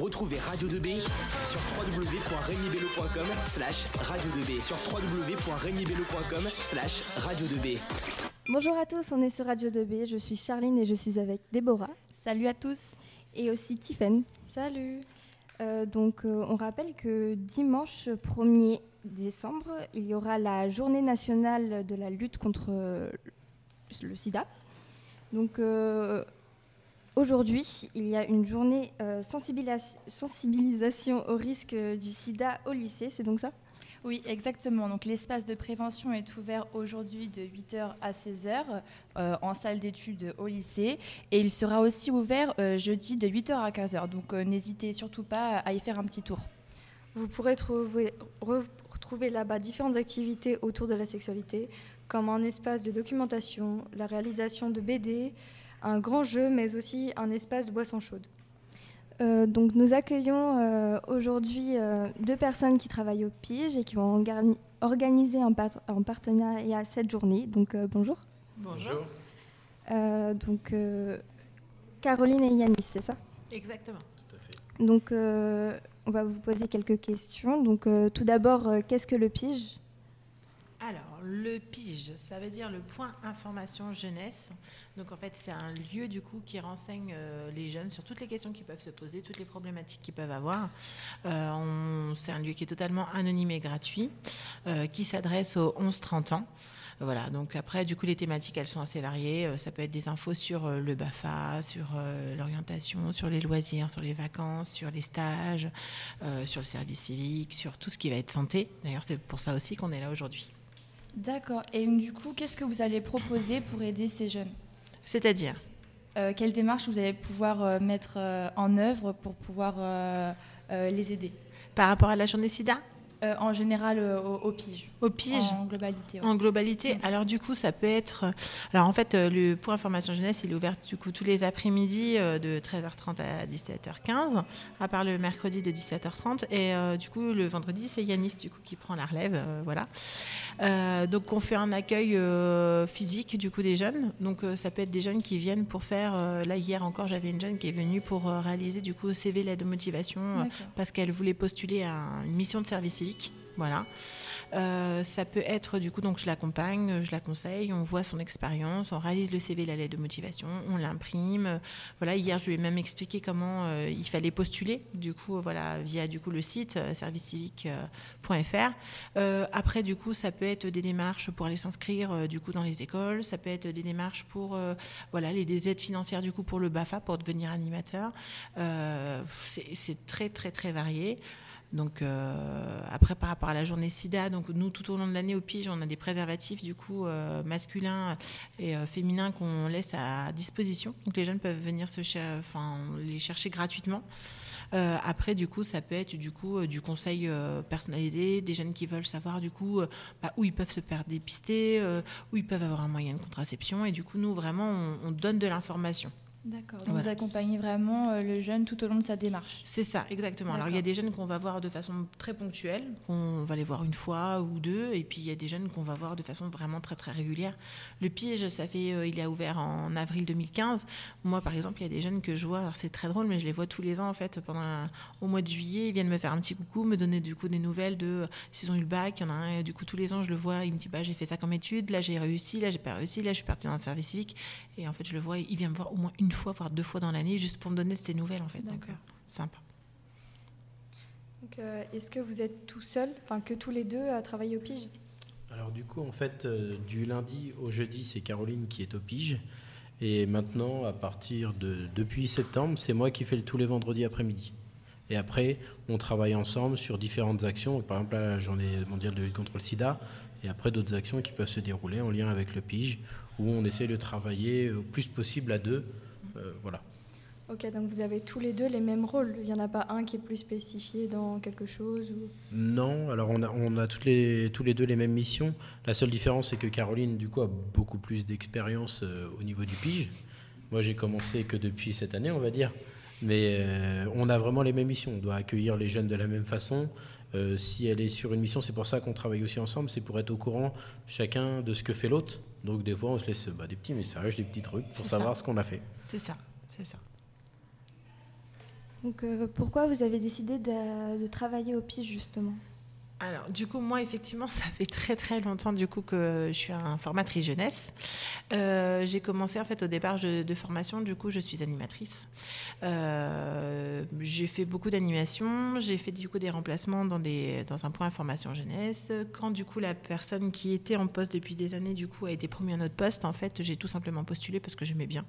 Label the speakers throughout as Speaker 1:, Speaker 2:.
Speaker 1: Retrouvez Radio 2B sur www.regnibello.com slash radio 2B sur www.regnibello.com slash radio 2B.
Speaker 2: Bonjour à tous, on est sur Radio 2B, je suis Charline et je suis avec Déborah.
Speaker 3: Salut à tous.
Speaker 2: Et aussi Tiffen.
Speaker 4: Salut.
Speaker 2: Euh, donc euh, on rappelle que dimanche 1er décembre, il y aura la journée nationale de la lutte contre euh, le sida. Donc aujourd'hui, il y a une journée sensibilisation au risque du sida au lycée, c'est donc ça?
Speaker 3: Oui, exactement. Donc l'espace de prévention est ouvert aujourd'hui de 8h à 16h euh, en salle d'études au lycée et il sera aussi ouvert euh, jeudi de 8h à 15h. Donc euh, n'hésitez surtout pas à y faire un petit tour.
Speaker 4: Vous pourrez trouver, retrouver là-bas différentes activités autour de la sexualité, comme un espace de documentation, la réalisation de BD, un grand jeu, mais aussi un espace de boissons chaudes.
Speaker 2: Euh, donc nous accueillons euh, aujourd'hui euh, deux personnes qui travaillent au PIGE et qui vont organiser en, en, partenariat cette journée. Donc bonjour.
Speaker 5: Bonjour.
Speaker 2: donc Caroline et Yanis, c'est ça?
Speaker 5: Exactement.
Speaker 6: Tout à fait.
Speaker 2: Donc on va vous poser quelques questions. Donc tout d'abord, qu'est-ce que le PIGE
Speaker 5: alors, le PIGE, ça veut dire le point information jeunesse. Donc, en fait, c'est un lieu du coup qui renseigne euh, les jeunes sur toutes les questions qu'ils peuvent se poser, toutes les problématiques qu'ils peuvent avoir. Euh, c'est un lieu qui est totalement anonyme et gratuit, euh, qui s'adresse aux 11-30 ans. Voilà, donc après, du coup, les thématiques, elles sont assez variées. Ça peut être des infos sur le BAFA, sur l'orientation, sur les loisirs, sur les vacances, sur les stages, sur le service civique, sur tout ce qui va être santé. D'ailleurs, c'est pour ça aussi qu'on est là aujourd'hui.
Speaker 3: D'accord. Et du coup, qu'est-ce que vous allez proposer pour aider ces jeunes
Speaker 5: C'est-à-dire
Speaker 3: euh, Quelle démarche vous allez pouvoir euh, mettre euh, en œuvre pour pouvoir les aider?
Speaker 5: Par rapport à la journée SIDA?
Speaker 3: En général, au, PIGE.
Speaker 5: Au PIGE
Speaker 3: En globalité.
Speaker 5: En globalité. Mm. Alors, du coup, ça peut être. Alors, en fait, le point information jeunesse, il est ouvert du coup tous les après-midi de 13h30 à 17h15, à part le mercredi de 17h30. Et du coup, le vendredi, c'est Yanis, du coup, qui prend la relève. voilà. Euh, donc on fait un accueil euh, physique du coup des jeunes. Donc euh, ça peut être des jeunes qui viennent pour faire. là hier encore j'avais une jeune qui est venue pour réaliser du coup CV l'aide de motivation parce qu'elle voulait postuler à une mission de service civique. Voilà. Euh, ça peut être du coup, donc je l'accompagne, je la conseille, on voit son expérience, on réalise le CV, la lettre de motivation, on l'imprime. Voilà, hier je lui ai même expliqué comment euh, il fallait postuler, du coup, voilà, via du coup le site euh, servicecivique.fr. après, du coup, ça peut être des démarches pour aller s'inscrire du coup dans les écoles, ça peut être des démarches pour voilà les des aides financières du coup pour le Bafa pour devenir animateur. c'est très très très varié. Donc euh, après par rapport à la journée SIDA, donc nous tout au long de l'année au Pige, on a des préservatifs du coup euh, masculins et euh, féminins qu'on laisse à disposition. Donc les jeunes peuvent venir se enfin, les chercher gratuitement. après, du coup, ça peut être du coup du conseil personnalisé, des jeunes qui veulent savoir du coup bah, où ils peuvent se faire dépister, où ils peuvent avoir un moyen de contraception. Et du coup, nous vraiment, on donne de l'information.
Speaker 3: D'accord. Vous accompagnez vraiment euh, le jeune tout au long de sa démarche.
Speaker 5: C'est ça, exactement. Alors il y a des jeunes qu'on va voir de façon très ponctuelle, qu'on va les voir une fois ou deux, et puis il y a des jeunes qu'on va voir de façon vraiment très très régulière. Le Pige, ça fait, euh, il a ouvert en avril 2015. Moi, par exemple, il y a des jeunes que je vois. Alors c'est très drôle, mais je les vois tous les ans en fait. Pendant au mois de juillet, ils viennent me faire un petit coucou, me donner du coup des nouvelles de euh, s'ils ont eu le bac. Il y en a un, du coup tous les ans, je le vois. Il me dit bah j'ai fait ça comme étude, là j'ai réussi, là j'ai pas réussi, là je suis parti dans le service civique. Et en fait, je le vois, il vient me voir au moins une fois, voire deux fois dans l'année, juste pour me donner ces nouvelles, en fait. Donc, euh, sympa.
Speaker 4: Euh, est-ce que vous êtes tout seul, enfin que tous les deux, à travailler au Pige?
Speaker 6: Alors, du coup, en fait, euh, du lundi au jeudi, c'est Caroline qui est au Pige. Et maintenant, à partir de depuis septembre, c'est moi qui fais le tous les vendredis après-midi. Et après, on travaille ensemble sur différentes actions, par exemple la journée mondiale de lutte contre le sida, et après d'autres actions qui peuvent se dérouler en lien avec le PIGE, où on essaie de travailler au plus possible à deux euh, voilà.
Speaker 4: Ok, donc vous avez tous les deux les mêmes rôles. Il n'y en a pas un qui est plus spécifié dans quelque chose
Speaker 6: Non, alors on a, on a toutes les, tous les deux les mêmes missions. La seule différence, c'est que Caroline, du coup, a beaucoup plus d'expérience euh, au niveau du pige. Moi, j'ai commencé que depuis cette année, on va dire. Mais euh, on a vraiment les mêmes missions. On doit accueillir les jeunes de la même façon. Si elle est sur une mission, c'est pour ça qu'on travaille aussi ensemble. C'est pour être au courant chacun de ce que fait l'autre. Donc des fois, on se laisse bah, des petits messages, des petits trucs pour savoir ce qu'on a fait.
Speaker 5: C'est ça, c'est ça.
Speaker 2: Donc euh, pourquoi vous avez décidé de, de travailler au PIGE justement?
Speaker 5: Alors, du coup, moi, effectivement, ça fait très très longtemps du coup que je suis un formatrice jeunesse. Euh, j'ai commencé en fait au départ de formation, du coup, je suis animatrice. Euh, j'ai fait beaucoup d'animations, j'ai fait du coup des remplacements dans des dans un point information jeunesse. Quand du coup la personne qui était en poste depuis des années, du coup, a été promue à notre poste, en fait, j'ai tout simplement postulé parce que j'aimais bien.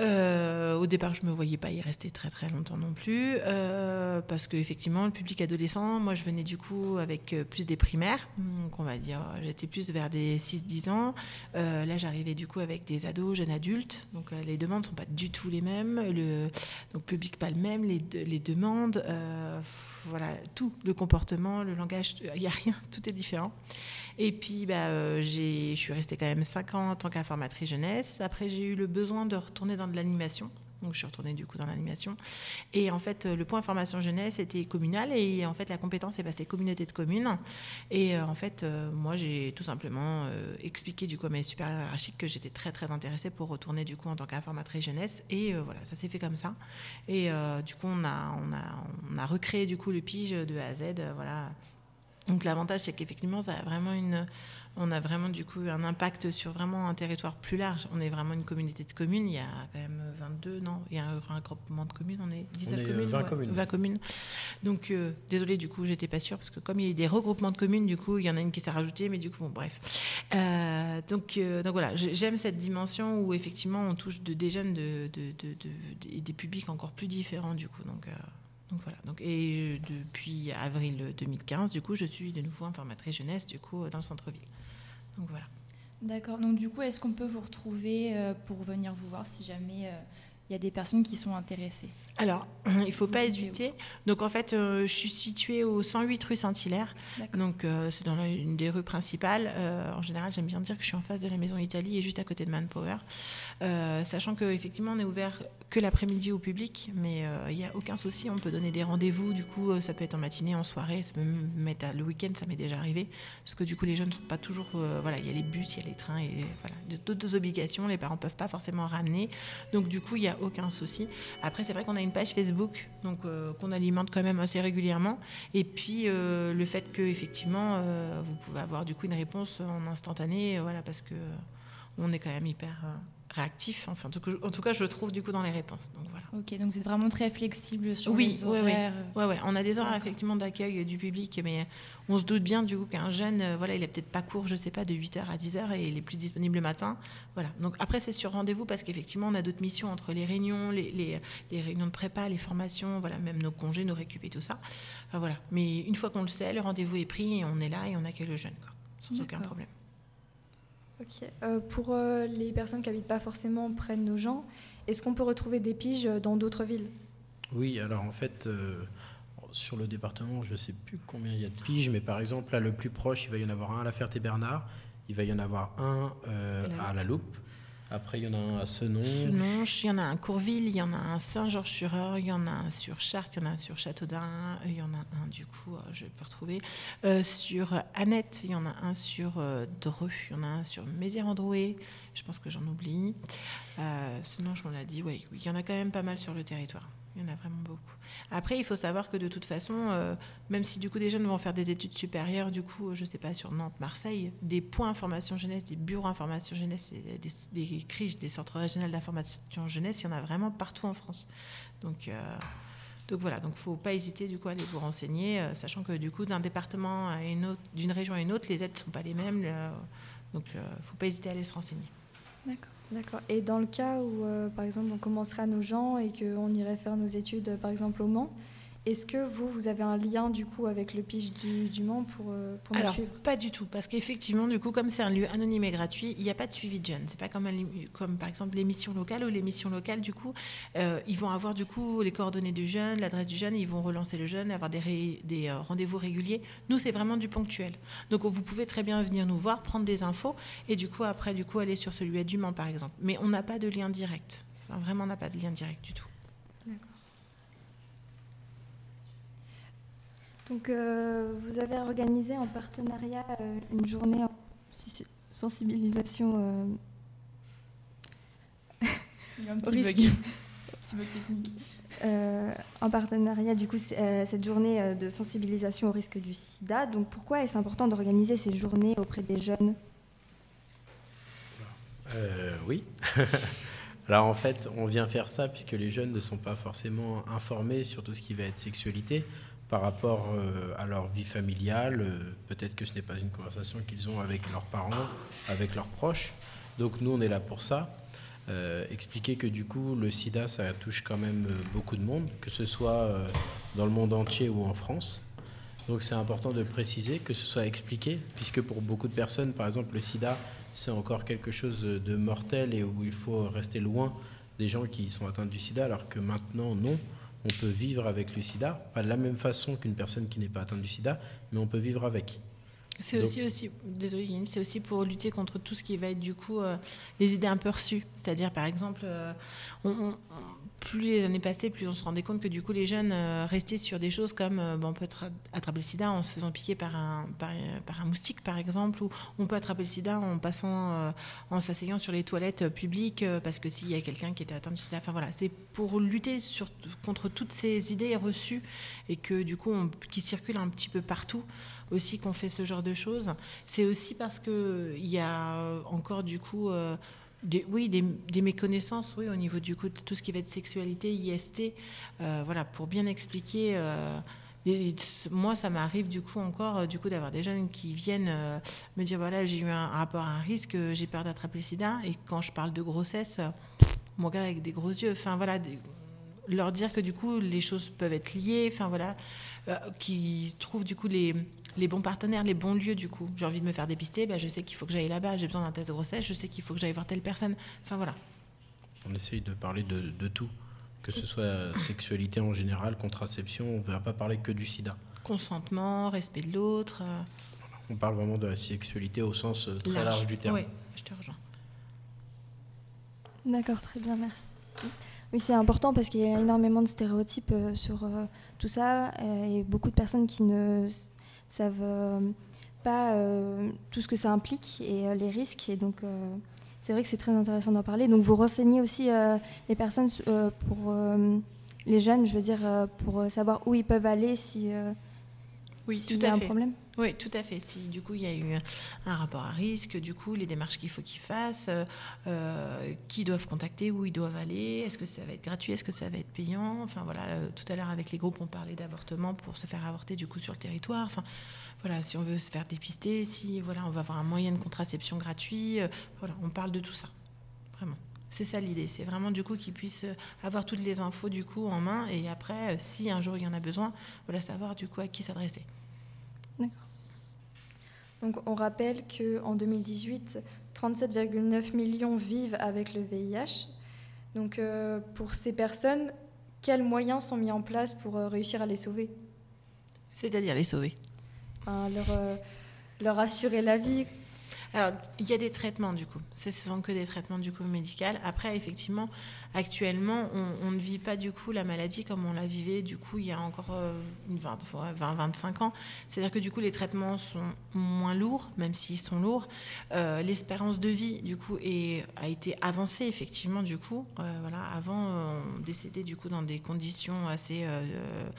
Speaker 5: Euh, au départ, je me voyais pas y rester très très longtemps non plus, euh, parce que effectivement, le public adolescent, moi, je venais du coup avec euh, plus des primaires, donc on va dire, j'étais plus vers des 6-10 ans. Euh, là, j'arrivais du coup avec des ados, jeunes adultes, donc euh, les demandes sont pas du tout les mêmes, le donc public pas le même, les, les demandes, euh, voilà, tout, le comportement, le langage, il y a rien, tout est différent. Et puis, bah, euh, je suis restée quand même 5 ans en tant qu'informatrice jeunesse. Après, j'ai eu le besoin de retourner dans de l'animation. Donc, je suis retournée du coup dans l'animation. Et en fait, le point information jeunesse était communal et en fait, la compétence est passée communauté de communes. Et euh, en fait, euh, moi, j'ai tout simplement euh, expliqué du coup à mes supérieurs hiérarchiques que j'étais très très intéressée pour retourner du coup en tant qu'informatrice jeunesse. Et voilà, ça s'est fait comme ça. Et du coup, on a, on, a, on a recréé du coup le pige de A à Z. voilà. Donc l'avantage, c'est qu'effectivement, ça a vraiment une, on a vraiment du coup un impact sur vraiment un territoire plus large. On est vraiment une communauté de communes. Il y a quand même 22, non Il y a un, un groupement de communes. On est 19
Speaker 6: On est, euh,
Speaker 5: communes.
Speaker 6: 20 communes.
Speaker 5: 20 communes. Donc euh, désolé, du coup, j'étais pas sûre parce que comme il y a eu des regroupements de communes, du coup, il y en a une qui s'est rajoutée, mais du coup, bon, bref. Euh, donc, euh, donc voilà, j'ai- j'aime cette dimension où effectivement on touche de, des jeunes de, de- de- de- et des publics encore plus différents du coup. Donc, euh, donc voilà. Donc, et euh, depuis avril 2015, du coup, je suis de nouveau informatrice jeunesse du coup dans le centre-ville. Donc voilà.
Speaker 3: D'accord. Donc du coup, est-ce qu'on peut vous retrouver euh, pour venir vous voir si jamais euh, il y a des personnes qui sont intéressées?
Speaker 5: Alors, il ne faut
Speaker 3: Vous
Speaker 5: pas hésiter. Donc, en fait, euh, je suis située au 108 rue Saint-Hilaire. Donc, euh, c'est dans une des rues principales. Euh, en général, j'aime bien dire que je suis en face de la Maison Italie et juste à côté de Manpower. Euh, sachant qu'effectivement, on est ouvert que l'après-midi au public, mais euh, il n'y a aucun souci. On peut donner des rendez-vous. Du coup, euh, ça peut être en matinée, en soirée. Ça peut même mettre le week-end, ça m'est déjà arrivé. Parce que du coup, les jeunes ne sont pas toujours. euh, voilà, il y a les bus, il y a les trains et voilà, d'autres obligations. Les parents ne peuvent pas forcément ramener. Donc, du coup, il n'y a aucun souci. Après, c'est vrai qu'on a une page Facebook donc, euh, qu'on alimente quand même assez régulièrement. Et puis, euh, le fait que effectivement, euh, vous pouvez avoir du coup une réponse en instantané, euh, voilà, parce que euh, on est quand même hyper euh, réactif. Enfin, en tout, cas, je le trouve du coup dans les réponses. Donc voilà.
Speaker 3: Ok, donc vous êtes vraiment très flexible sur
Speaker 5: Oui,
Speaker 3: les
Speaker 5: oui, oui.
Speaker 3: horaires.
Speaker 5: Ouais, ouais, on a des horaires effectivement d'accueil du public, mais on se doute bien du coup qu'un jeune, euh, voilà, il a peut-être pas cours, je sais pas, de 8h à 10h et il est plus disponible le matin. Voilà. Donc après, c'est sur rendez-vous parce qu'effectivement, on a d'autres missions entre les réunions, les, les- les réunions de prépa, les formations, voilà, même nos congés, nos récup et tout ça. Enfin, voilà. Mais une fois qu'on le sait, le rendez-vous est pris et on est là et on accueille le jeune, quoi, sans aucun problème.
Speaker 4: Ok. Euh, pour euh, les personnes qui habitent pas forcément près de nos gens, est-ce qu'on peut retrouver des piges dans d'autres villes?
Speaker 6: Oui, alors en fait, euh, sur le département, je ne sais plus combien il y a de piges, mais par exemple, là, le plus proche, il va y en avoir un à La Ferté-Bernard, il va y en avoir un euh,
Speaker 5: à La
Speaker 6: Loupe, après il y en a un à Senon.
Speaker 5: Senonches, il y en a un à Courville, il y en a un à Saint-Georges-sur-Eure, il y en a un sur Chartres, il y en a un sur Châteaudun, il y en a un du coup, euh, je peux retrouver, euh, sur Annette, il y en a un sur euh, Dreux, il y en a un sur Mézières-en-Drouet, je pense que j'en oublie. Euh, sinon, je m'en l'a dit, oui, il y en a quand même pas mal sur le territoire. Il y en a vraiment beaucoup. Après, il faut savoir que de toute façon, euh, même si du coup des jeunes vont faire des études supérieures, du coup, je sais pas, sur Nantes, Marseille, des points information jeunesse, des bureaux information jeunesse, des, des des centres régionaux d'information jeunesse, il y en a vraiment partout en France. Donc, euh, donc voilà, donc faut pas hésiter du coup à aller vous renseigner, euh, sachant que du coup d'un département à une autre, d'une région à une autre, les aides ne sont pas les mêmes, euh, donc euh, faut pas hésiter à aller se renseigner.
Speaker 3: D'accord.
Speaker 4: D'accord. Et dans le cas où, euh, par exemple, on commencerait à nos gens et qu'on irait faire nos études, euh, par exemple, au Mans, est-ce que vous, vous avez un lien, du coup, avec le pige du, du Mans pour, euh, pour
Speaker 5: Alors,
Speaker 4: suivre?
Speaker 5: pas du tout, parce qu'effectivement, du coup, comme c'est un lieu anonyme et gratuit, il n'y a pas de suivi de jeunes. C'est pas comme, un comme par exemple l'émission locale, où l'émission locale, du coup, euh, ils vont avoir du coup les coordonnées du jeune, l'adresse du jeune, ils vont relancer le jeune, avoir des, ré- des euh, rendez-vous réguliers. Nous, c'est vraiment du ponctuel. Donc, vous pouvez très bien venir nous voir, prendre des infos, et du coup, après, du coup, aller sur celui du Mans, par exemple. Mais on n'a pas de lien direct. Enfin, vraiment, on n'a pas de lien direct du tout.
Speaker 2: Donc, euh, vous avez organisé en partenariat euh, une journée en si- sensibilisation euh,
Speaker 3: Il y a un petit bug. Petit technique.
Speaker 2: Euh, en partenariat, du coup, euh, cette journée de sensibilisation au risque du sida. Donc, pourquoi est-ce important d'organiser ces journées auprès des jeunes?
Speaker 6: Euh, oui. Alors en fait, on vient faire ça puisque les jeunes ne sont pas forcément informés sur tout ce qui va être sexualité par rapport euh, à leur vie familiale. Euh, Peut-être que ce n'est pas une conversation qu'ils ont avec leurs parents, avec leurs proches. Donc nous, on est là pour ça. Euh, expliquer que du coup, le sida, ça touche quand même beaucoup de monde, que ce soit dans le monde entier ou en France. Donc c'est important de préciser, que ce soit expliqué, puisque pour beaucoup de personnes, par exemple, le sida, c'est encore quelque chose de mortel et où il faut rester loin des gens qui sont atteints du sida, alors que maintenant, non, on peut vivre avec le sida, pas de la même façon qu'une personne qui n'est pas atteinte du sida, mais on peut vivre avec.
Speaker 5: C'est aussi, c'est aussi pour lutter contre tout ce qui va être du coup euh, les idées un peu reçues. C'est-à-dire, par exemple, euh, on- on- on- plus les années passaient, plus on se rendait compte que du coup les jeunes euh, restaient sur des choses comme euh, on peut tra- attraper le sida en se faisant piquer par un, par, par un moustique, par exemple, ou on peut attraper le sida en passant, euh, en s'asseyant sur les toilettes euh, publiques euh, parce que s'il y a quelqu'un qui était atteint du sida. Enfin voilà, c'est pour lutter contre toutes ces idées reçues et que du coup qui circulent un petit peu partout aussi qu'on fait ce genre de choses. C'est aussi parce que il y a euh, encore du coup euh, oui, des, méconnaissances oui, au niveau du coup de tout ce qui va être sexualité, IST, euh, voilà, pour bien expliquer. euh, moi, ça m'arrive du coup encore euh, du coup d'avoir des jeunes qui viennent me dire voilà j'ai eu un rapport à un risque, j'ai peur d'attraper le SIDA et quand je parle de grossesse, on me regarde avec des gros yeux. Enfin voilà, leur dire que du coup les choses peuvent être liées. Enfin voilà, qui trouvent du coup les les bons partenaires, les bons lieux du coup. J'ai envie de me faire dépister, ben, je sais qu'il faut que j'aille là-bas, j'ai besoin d'un test de grossesse, je sais qu'il faut que j'aille voir telle personne. Enfin voilà.
Speaker 6: On essaye de parler de, de tout, que ce soit sexualité en général, contraception, on ne va pas parler que du sida.
Speaker 5: Consentement, respect de l'autre. euh,
Speaker 6: On parle vraiment de la sexualité au sens euh, très large,
Speaker 5: large.
Speaker 6: du terme.
Speaker 5: Ouais, je te rejoins.
Speaker 2: D'accord, très bien, merci. Oui, c'est important parce qu'il y a énormément de stéréotypes euh, sur tout ça et beaucoup de personnes qui ne savent euh, pas euh, tout ce que ça implique et euh, les risques. Et donc, c'est vrai que c'est très intéressant d'en parler. Donc, vous renseignez aussi les personnes pour les jeunes, je veux dire, pour savoir où ils peuvent aller si
Speaker 5: Oui, tout
Speaker 2: y a
Speaker 5: à
Speaker 2: un
Speaker 5: fait.
Speaker 2: problème.
Speaker 5: Oui, tout à fait. Si du coup il y a eu un rapport à risque, du coup les démarches qu'il faut qu'ils fassent, euh, qui doivent contacter, où ils doivent aller, est-ce que ça va être gratuit, est-ce que ça va être payant? Enfin voilà, euh, tout à l'heure avec les groupes on parlait d'avortement pour se faire avorter du coup sur le territoire. Enfin voilà, si on veut se faire dépister, si voilà on va avoir un moyen de contraception gratuit, euh, voilà, on parle de tout ça, vraiment. C'est ça l'idée, c'est vraiment du coup qu'ils puissent avoir toutes les infos du coup en main et après, si un jour il y en a besoin, voilà savoir du coup à qui s'adresser.
Speaker 4: Donc on rappelle qu'en 2018, 37,9 millions vivent avec le VIH. Donc euh, pour ces personnes, quels moyens sont mis en place pour euh, réussir à les sauver?
Speaker 5: C'est-à-dire les sauver?
Speaker 4: Enfin, leur, euh, leur assurer la vie
Speaker 5: Alors, il y a des traitements du coup. Ce sont que des traitements du coup médical. Après, effectivement, actuellement, on, on ne vit pas du coup la maladie comme on la vivait du coup il y a encore euh, une 20, ouais, 20, 25 ans. C'est-à-dire que du coup, les traitements sont moins lourds, même s'ils sont lourds. Euh, L'espérance de vie du coup est, a été avancée effectivement du coup. Euh, voilà, avant, euh, on décédait du coup dans des conditions assez euh, euh,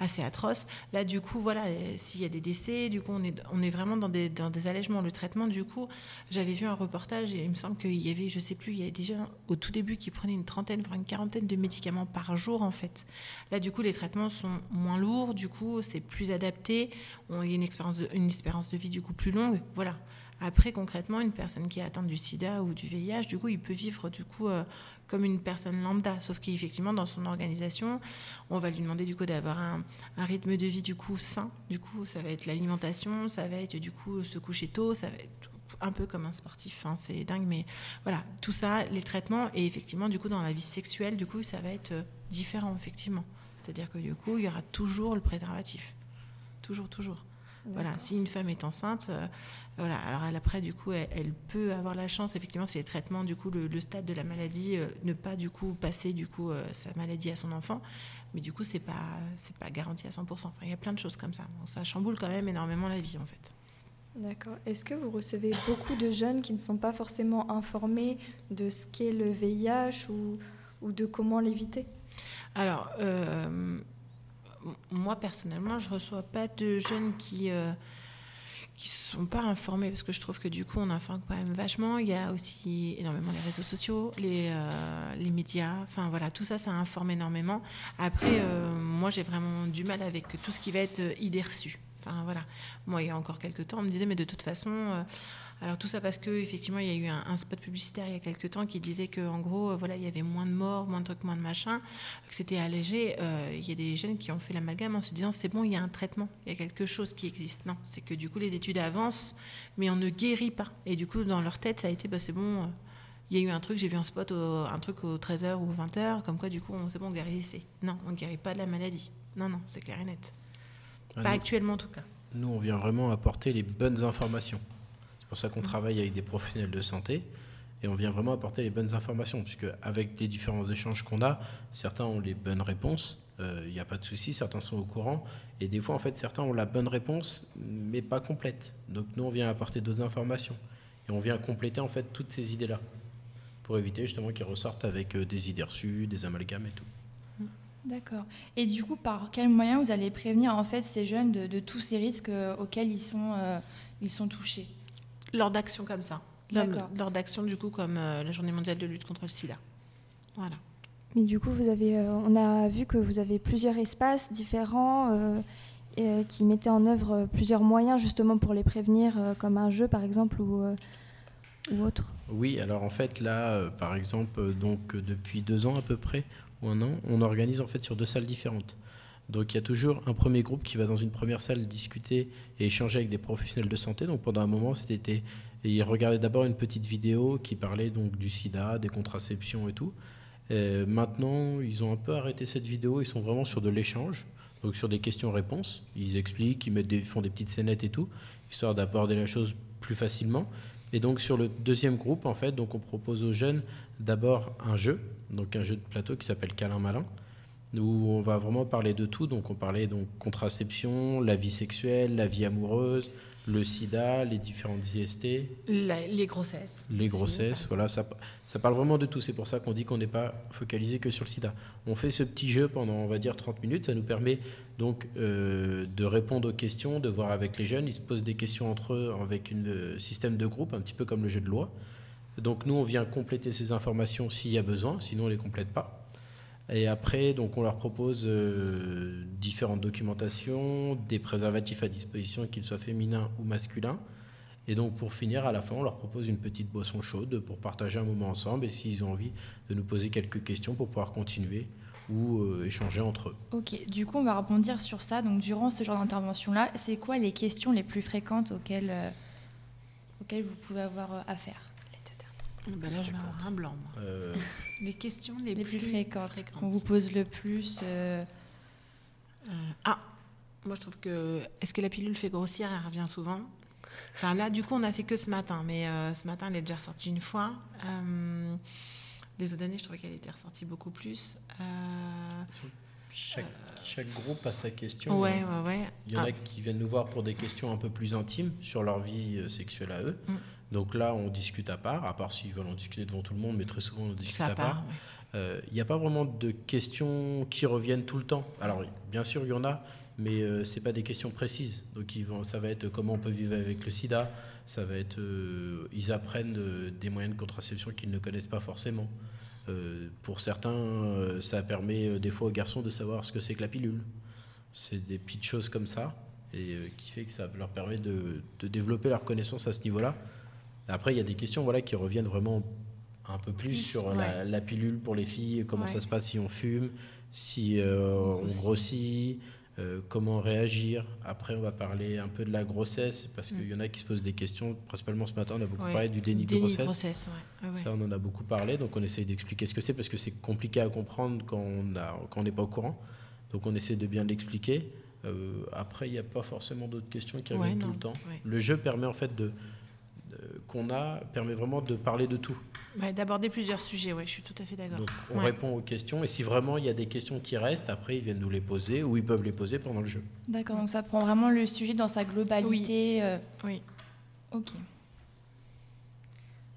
Speaker 5: assez atroces. Là, du coup, voilà, euh, s'il y a des décès, du coup, on est, on est vraiment dans des, dans des allègements. Le traitement, du coup, j'avais vu un reportage et il me semble qu'il y avait, je sais plus, il y avait déjà au tout début qui prenaient une trentaine, voire une quarantaine de médicaments par jour, en fait. Là, du coup, les traitements sont moins lourds, du coup, c'est plus adapté. On, a une, expérience de, une de vie, du coup, plus longue. Voilà. Après, concrètement, une personne qui est atteinte du sida ou du VIH, du coup, il peut vivre, du coup, euh, comme une personne lambda, sauf qu'effectivement, dans son organisation, on va lui demander du coup d'avoir un, rythme de vie du coup sain. Du coup, ça va être l'alimentation, ça va être du coup se coucher tôt, ça va être un peu comme un sportif. Enfin, c'est dingue, mais voilà, tout ça, les traitements et effectivement, du coup, dans la vie sexuelle, du coup, ça va être euh, différent, effectivement. C'est-à-dire que du coup, il y aura toujours le préservatif, toujours, toujours. Voilà, si une femme est enceinte, euh, voilà, alors elle, après, du coup, elle, elle peut avoir la chance, effectivement, si les traitements, du coup, le, le stade de la maladie, euh, ne pas, du coup, passer, du coup, euh, sa maladie à son enfant, mais du coup, c'est pas, c'est pas garanti à 100%. Enfin, il y a plein de choses comme ça. Ça chamboule quand même énormément la vie, en fait.
Speaker 4: D'accord. Est-ce que vous recevez beaucoup de jeunes qui ne sont pas forcément informés de ce qu'est le VIH ou, de comment l'éviter?
Speaker 5: Alors, euh, moi personnellement, je reçois pas de jeunes qui euh, qui sont pas informés parce que je trouve que du coup on informe quand même vachement. Il y a aussi énormément les réseaux sociaux, les, euh, les médias, enfin voilà, tout ça ça informe énormément. Après, euh, moi j'ai vraiment du mal avec tout ce qui va être idée reçue. Enfin voilà, moi il y a encore quelques temps on me disait mais de toute façon euh, alors tout ça parce que effectivement il y a eu un, spot publicitaire il y a quelques temps qui disait que en gros euh, voilà il y avait moins de morts, moins de trucs, moins de machin, que c'était allégé. Euh, il y a des jeunes qui ont fait l'amalgame en se disant c'est bon il y a un traitement, il y a quelque chose qui existe. Non, c'est que du coup les études avancent mais on ne guérit pas. Et du coup dans leur tête ça a été bah, c'est bon. il y a eu un truc, j'ai vu un spot, un truc aux 13h ou 20h, comme quoi du coup c'est bon on guérissait. Non, on ne guérit pas de la maladie. Non, non, c'est clair et net.
Speaker 6: Ah,
Speaker 5: Pas
Speaker 6: nous-
Speaker 5: actuellement en tout cas.
Speaker 6: Nous, on vient vraiment apporter les bonnes informations. C'est pour ça
Speaker 5: Mm.
Speaker 6: qu'on travaille avec des professionnels de santé et on vient vraiment apporter les bonnes informations, puisque avec les différents échanges qu'on a, certains ont les bonnes réponses, euh, il n'y a pas de souci, certains sont au courant, et des fois, en fait, certains ont la bonne réponse, mais pas complète. Donc nous, on vient apporter deux informations et on vient compléter en fait toutes ces idées-là pour éviter justement qu'ils ressortent avec euh, des idées reçues, des amalgames et tout.
Speaker 3: D'accord. Et du coup, par quel moyen vous allez prévenir en fait ces jeunes de, de tous ces risques euh, auxquels ils sont, euh, ils sont touchés?
Speaker 5: Lors d'actions comme ça. Lors,
Speaker 3: D'accord.
Speaker 5: lors d'actions du coup comme euh, la journée mondiale de lutte contre le sida. Voilà.
Speaker 2: Mais du coup, vous avez, euh, on a vu que vous avez plusieurs espaces différents et, qui mettaient en œuvre plusieurs moyens justement pour les prévenir, euh, comme un jeu par exemple ou, ou autre.
Speaker 6: Oui, alors en fait là, euh, par exemple, euh, donc euh, depuis deux ans à peu près on organise en fait sur deux salles différentes. Donc il y a toujours un premier groupe qui va dans une première salle discuter et échanger avec des professionnels de santé. Donc pendant un moment, c'était ils regardaient d'abord une petite vidéo qui parlait donc du SIDA, des contraceptions et tout. Maintenant, ils ont un peu arrêté cette vidéo. Ils sont vraiment sur de l'échange, donc sur des questions-réponses. Ils expliquent, ils mettent des, font des petites scénettes et tout, histoire d'aborder la chose plus facilement. Et donc sur le deuxième groupe, en fait, donc on propose aux jeunes d'abord un jeu, donc un jeu de plateau qui s'appelle Câlin Malin, où on va vraiment parler de tout. Donc on parlait donc contraception, la vie sexuelle, la vie amoureuse, le sida, les différentes IST,
Speaker 5: La- les grossesses.
Speaker 6: les grossesses, voilà, ça, ça parle vraiment de tout. C'est pour ça qu'on dit qu'on n'est pas focalisé que sur le sida. On fait ce petit jeu pendant, on va dire, 30 minutes. Ça nous permet donc euh, de répondre aux questions, de voir avec les jeunes. Ils se posent des questions entre eux avec un système de groupe, un petit peu comme le jeu de loi. Donc nous, on vient compléter ces informations s'il y a besoin, sinon on ne les complète pas. Et après, donc, on leur propose euh, différentes documentations, des préservatifs à disposition, qu'ils soient féminins ou masculins. Et donc, pour finir, à la fin, on leur propose une petite boisson chaude pour partager un moment ensemble et s'ils ont envie de nous poser quelques questions pour pouvoir continuer ou euh, échanger entre eux.
Speaker 3: Ok, du coup, on va rebondir sur ça. Donc, durant ce genre d'intervention-là, c'est quoi les questions les plus fréquentes auxquelles, euh, vous pouvez avoir affaire?
Speaker 5: Ben là, je vais avoir un blanc. moi.
Speaker 6: Euh,
Speaker 5: Les questions les,
Speaker 3: Les plus fréquentes,
Speaker 5: fréquentes.
Speaker 3: qu'on vous pose le plus euh,
Speaker 5: Euh, ah, moi je trouve que est-ce que la pilule fait grossir Elle revient souvent? Enfin là, du coup, on a fait que ce matin, mais euh, ce matin, elle est déjà ressortie une fois. Euh, les autres années, je trouvais qu'elle était ressortie beaucoup plus. Euh,
Speaker 6: chaque, chaque groupe a sa question.
Speaker 5: ouais, ouais, ouais.
Speaker 6: Il y en
Speaker 5: Ah,
Speaker 6: a qui viennent nous voir pour des questions un peu plus intimes sur leur vie sexuelle à eux.
Speaker 5: Mm.
Speaker 6: Donc là, on discute à part, à part s'ils veulent en discuter devant tout le monde, mais très souvent on discute à part.
Speaker 5: part. ouais.
Speaker 6: Euh, Il n'y a pas vraiment de questions qui reviennent tout le temps. Alors, bien sûr, il y en a, mais euh, ce pas des questions précises. Donc, ils vont, ça va être comment on peut vivre avec le sida. Ça va être. euh, ils apprennent euh, des moyens de contraception qu'ils ne connaissent pas forcément. Euh, pour certains, euh, ça permet euh, des fois aux garçons de savoir ce que c'est que la pilule. C'est des petites choses comme ça, et euh, qui fait que ça leur permet de, de développer leur connaissance à ce niveau-là. Après, il y a des questions voilà, qui reviennent vraiment un peu plus
Speaker 5: Plus,
Speaker 6: sur
Speaker 5: ouais.
Speaker 6: la, la pilule pour les filles, comment
Speaker 5: Ouais.
Speaker 6: ça se passe si on fume, si euh, on
Speaker 5: grossit.
Speaker 6: euh, comment réagir. Après, on va parler un peu de la grossesse, parce
Speaker 5: Mm.
Speaker 6: qu'il y en a qui se posent des questions. Principalement ce matin, on a beaucoup
Speaker 5: Ouais.
Speaker 6: parlé du déni,
Speaker 5: Déni
Speaker 6: de grossesse.
Speaker 5: grossesse.
Speaker 6: Ça, on en a beaucoup parlé, donc on essaye d'expliquer ce que c'est, parce que c'est compliqué à comprendre quand on n'est pas au courant. Donc on essaie de bien l'expliquer. Euh, après, il n'y a pas forcément d'autres questions qui reviennent tout le temps. Le jeu permet en fait de- qu'on a permet vraiment de parler de tout.
Speaker 5: Ouais, D'aborder plusieurs sujets, ouais, je suis tout à fait d'accord.
Speaker 6: Donc on
Speaker 5: Ouais.
Speaker 6: répond aux questions et si vraiment il y a des questions qui restent, après ils viennent nous les poser ou ils peuvent les poser pendant le jeu.
Speaker 3: D'accord, donc ça prend vraiment le sujet dans sa globalité. euh,
Speaker 5: Oui.
Speaker 3: Ok.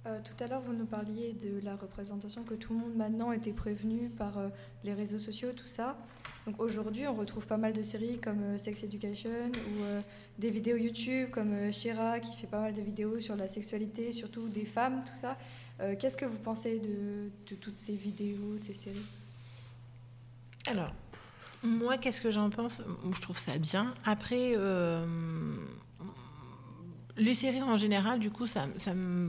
Speaker 4: Euh, tout à l'heure, vous nous parliez de la représentation que tout le monde maintenant était prévenu par euh, les réseaux sociaux, tout ça. Donc aujourd'hui, on retrouve pas mal de séries comme euh, Sex Education ou des vidéos YouTube comme Shira qui fait pas mal de vidéos sur la sexualité, surtout des femmes, tout ça. Qu'est-ce que vous pensez de, de, toutes ces vidéos, de ces séries?
Speaker 5: Alors, moi, qu'est-ce que j'en pense? Je trouve ça bien. Après, les séries en général, du coup, ça,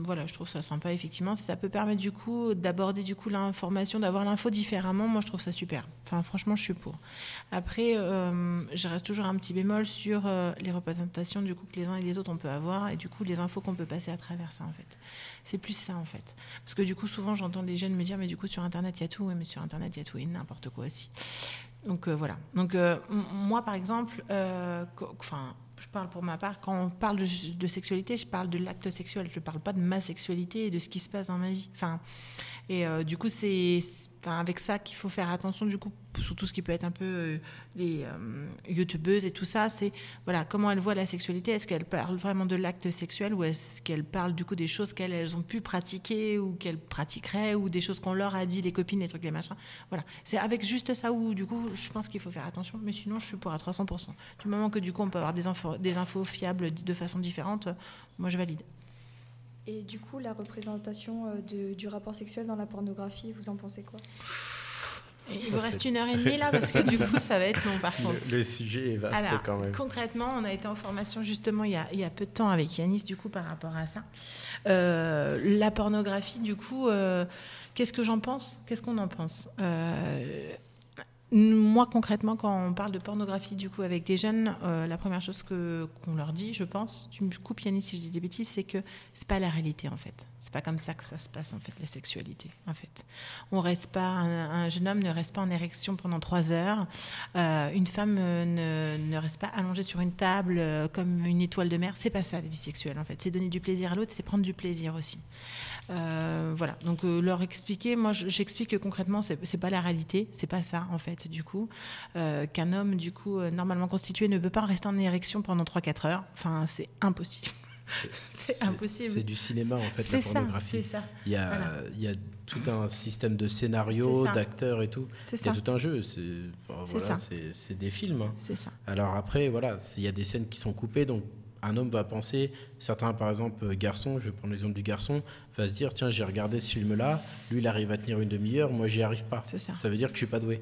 Speaker 5: voilà, je trouve ça sympa effectivement. Ça peut permettre du coup d'aborder du coup l'information, d'avoir l'info différemment. Moi, je trouve ça super. Enfin, franchement, je suis pour. Après, euh, je reste toujours un petit bémol sur euh, les représentations du coup que les uns et les autres on peut avoir et du coup les infos qu'on peut passer à travers ça en fait. C'est plus ça en fait. Parce que du coup, souvent, j'entends des jeunes me dire, mais du coup, sur Internet, il y a tout. Oui, mais sur Internet, il y a tout et n'importe quoi aussi. Donc euh, voilà. Donc moi, par exemple, enfin je parle pour ma part, quand on parle de, sexualité, je parle de l'acte sexuel, je ne parle pas de ma sexualité et de ce qui se passe dans ma vie. Enfin, et euh, du coup, c'est avec ça qu'il faut faire attention, du coup, surtout ce qui peut être un peu euh, les euh, youtubeuses et tout ça, c'est voilà, comment elles voient la sexualité. Est-ce qu'elles parlent vraiment de l'acte sexuel ou est-ce qu'elles parlent du coup des choses qu'elles elles ont pu pratiquer ou qu'elles pratiqueraient ou des choses qu'on leur a dit, les copines, les trucs, les machins? Voilà, c'est avec juste ça où, du coup, je pense qu'il faut faire attention. Mais sinon, je suis pour à 300%. Du moment que, du coup, on peut avoir des infos, des infos fiables de façon différente, moi, je valide.
Speaker 4: Et du coup, la représentation euh, du rapport sexuel dans la pornographie, vous en pensez quoi?
Speaker 5: Il vous reste une heure et demie là parce que du coup ça va être long par contre.
Speaker 6: Le, sujet est vaste quand même.
Speaker 5: Concrètement, on a été en formation justement il y a, il y a peu de temps avec Yanis du coup par rapport à ça. Euh, la pornographie du coup, euh, qu'est-ce que j'en pense? Qu'est-ce qu'on en pense? Moi, concrètement, quand on parle de pornographie du coup avec des jeunes, euh, la première chose que qu'on leur dit, je pense, tu me coupes Yannis si je dis des bêtises, c'est que c'est pas la réalité en fait. C'est pas comme ça que ça se passe en fait la sexualité en fait. On reste pas, un, jeune homme ne reste pas en érection pendant trois heures. Euh, une femme ne, ne, reste pas allongée sur une table euh, comme une étoile de mer. C'est pas ça la vie sexuelle en fait. C'est donner du plaisir à l'autre, c'est prendre du plaisir aussi. Euh, voilà, donc euh, leur expliquer, moi j'explique que concrètement c'est pas la réalité, c'est pas ça en fait du coup, euh, qu'un homme du coup normalement constitué ne peut pas rester en érection pendant 3-4 heures, enfin c'est impossible. C'est impossible.
Speaker 6: C'est du cinéma en fait, la pornographie. Ça, Il, y a, il y a tout un système de scénario, d'acteurs et tout. Il y a tout un jeu. C'est voilà, des films. Hein.
Speaker 5: C'est ça.
Speaker 6: Alors après, voilà, il y a des scènes qui sont coupées, donc un homme va penser, certains par exemple euh, garçons, je vais prendre l'exemple du garçon, va se dire tiens j'ai regardé ce film-là, lui il arrive à tenir une demi-heure, moi j'y arrive pas.
Speaker 5: Ça.
Speaker 6: ça. veut dire que je suis pas doué.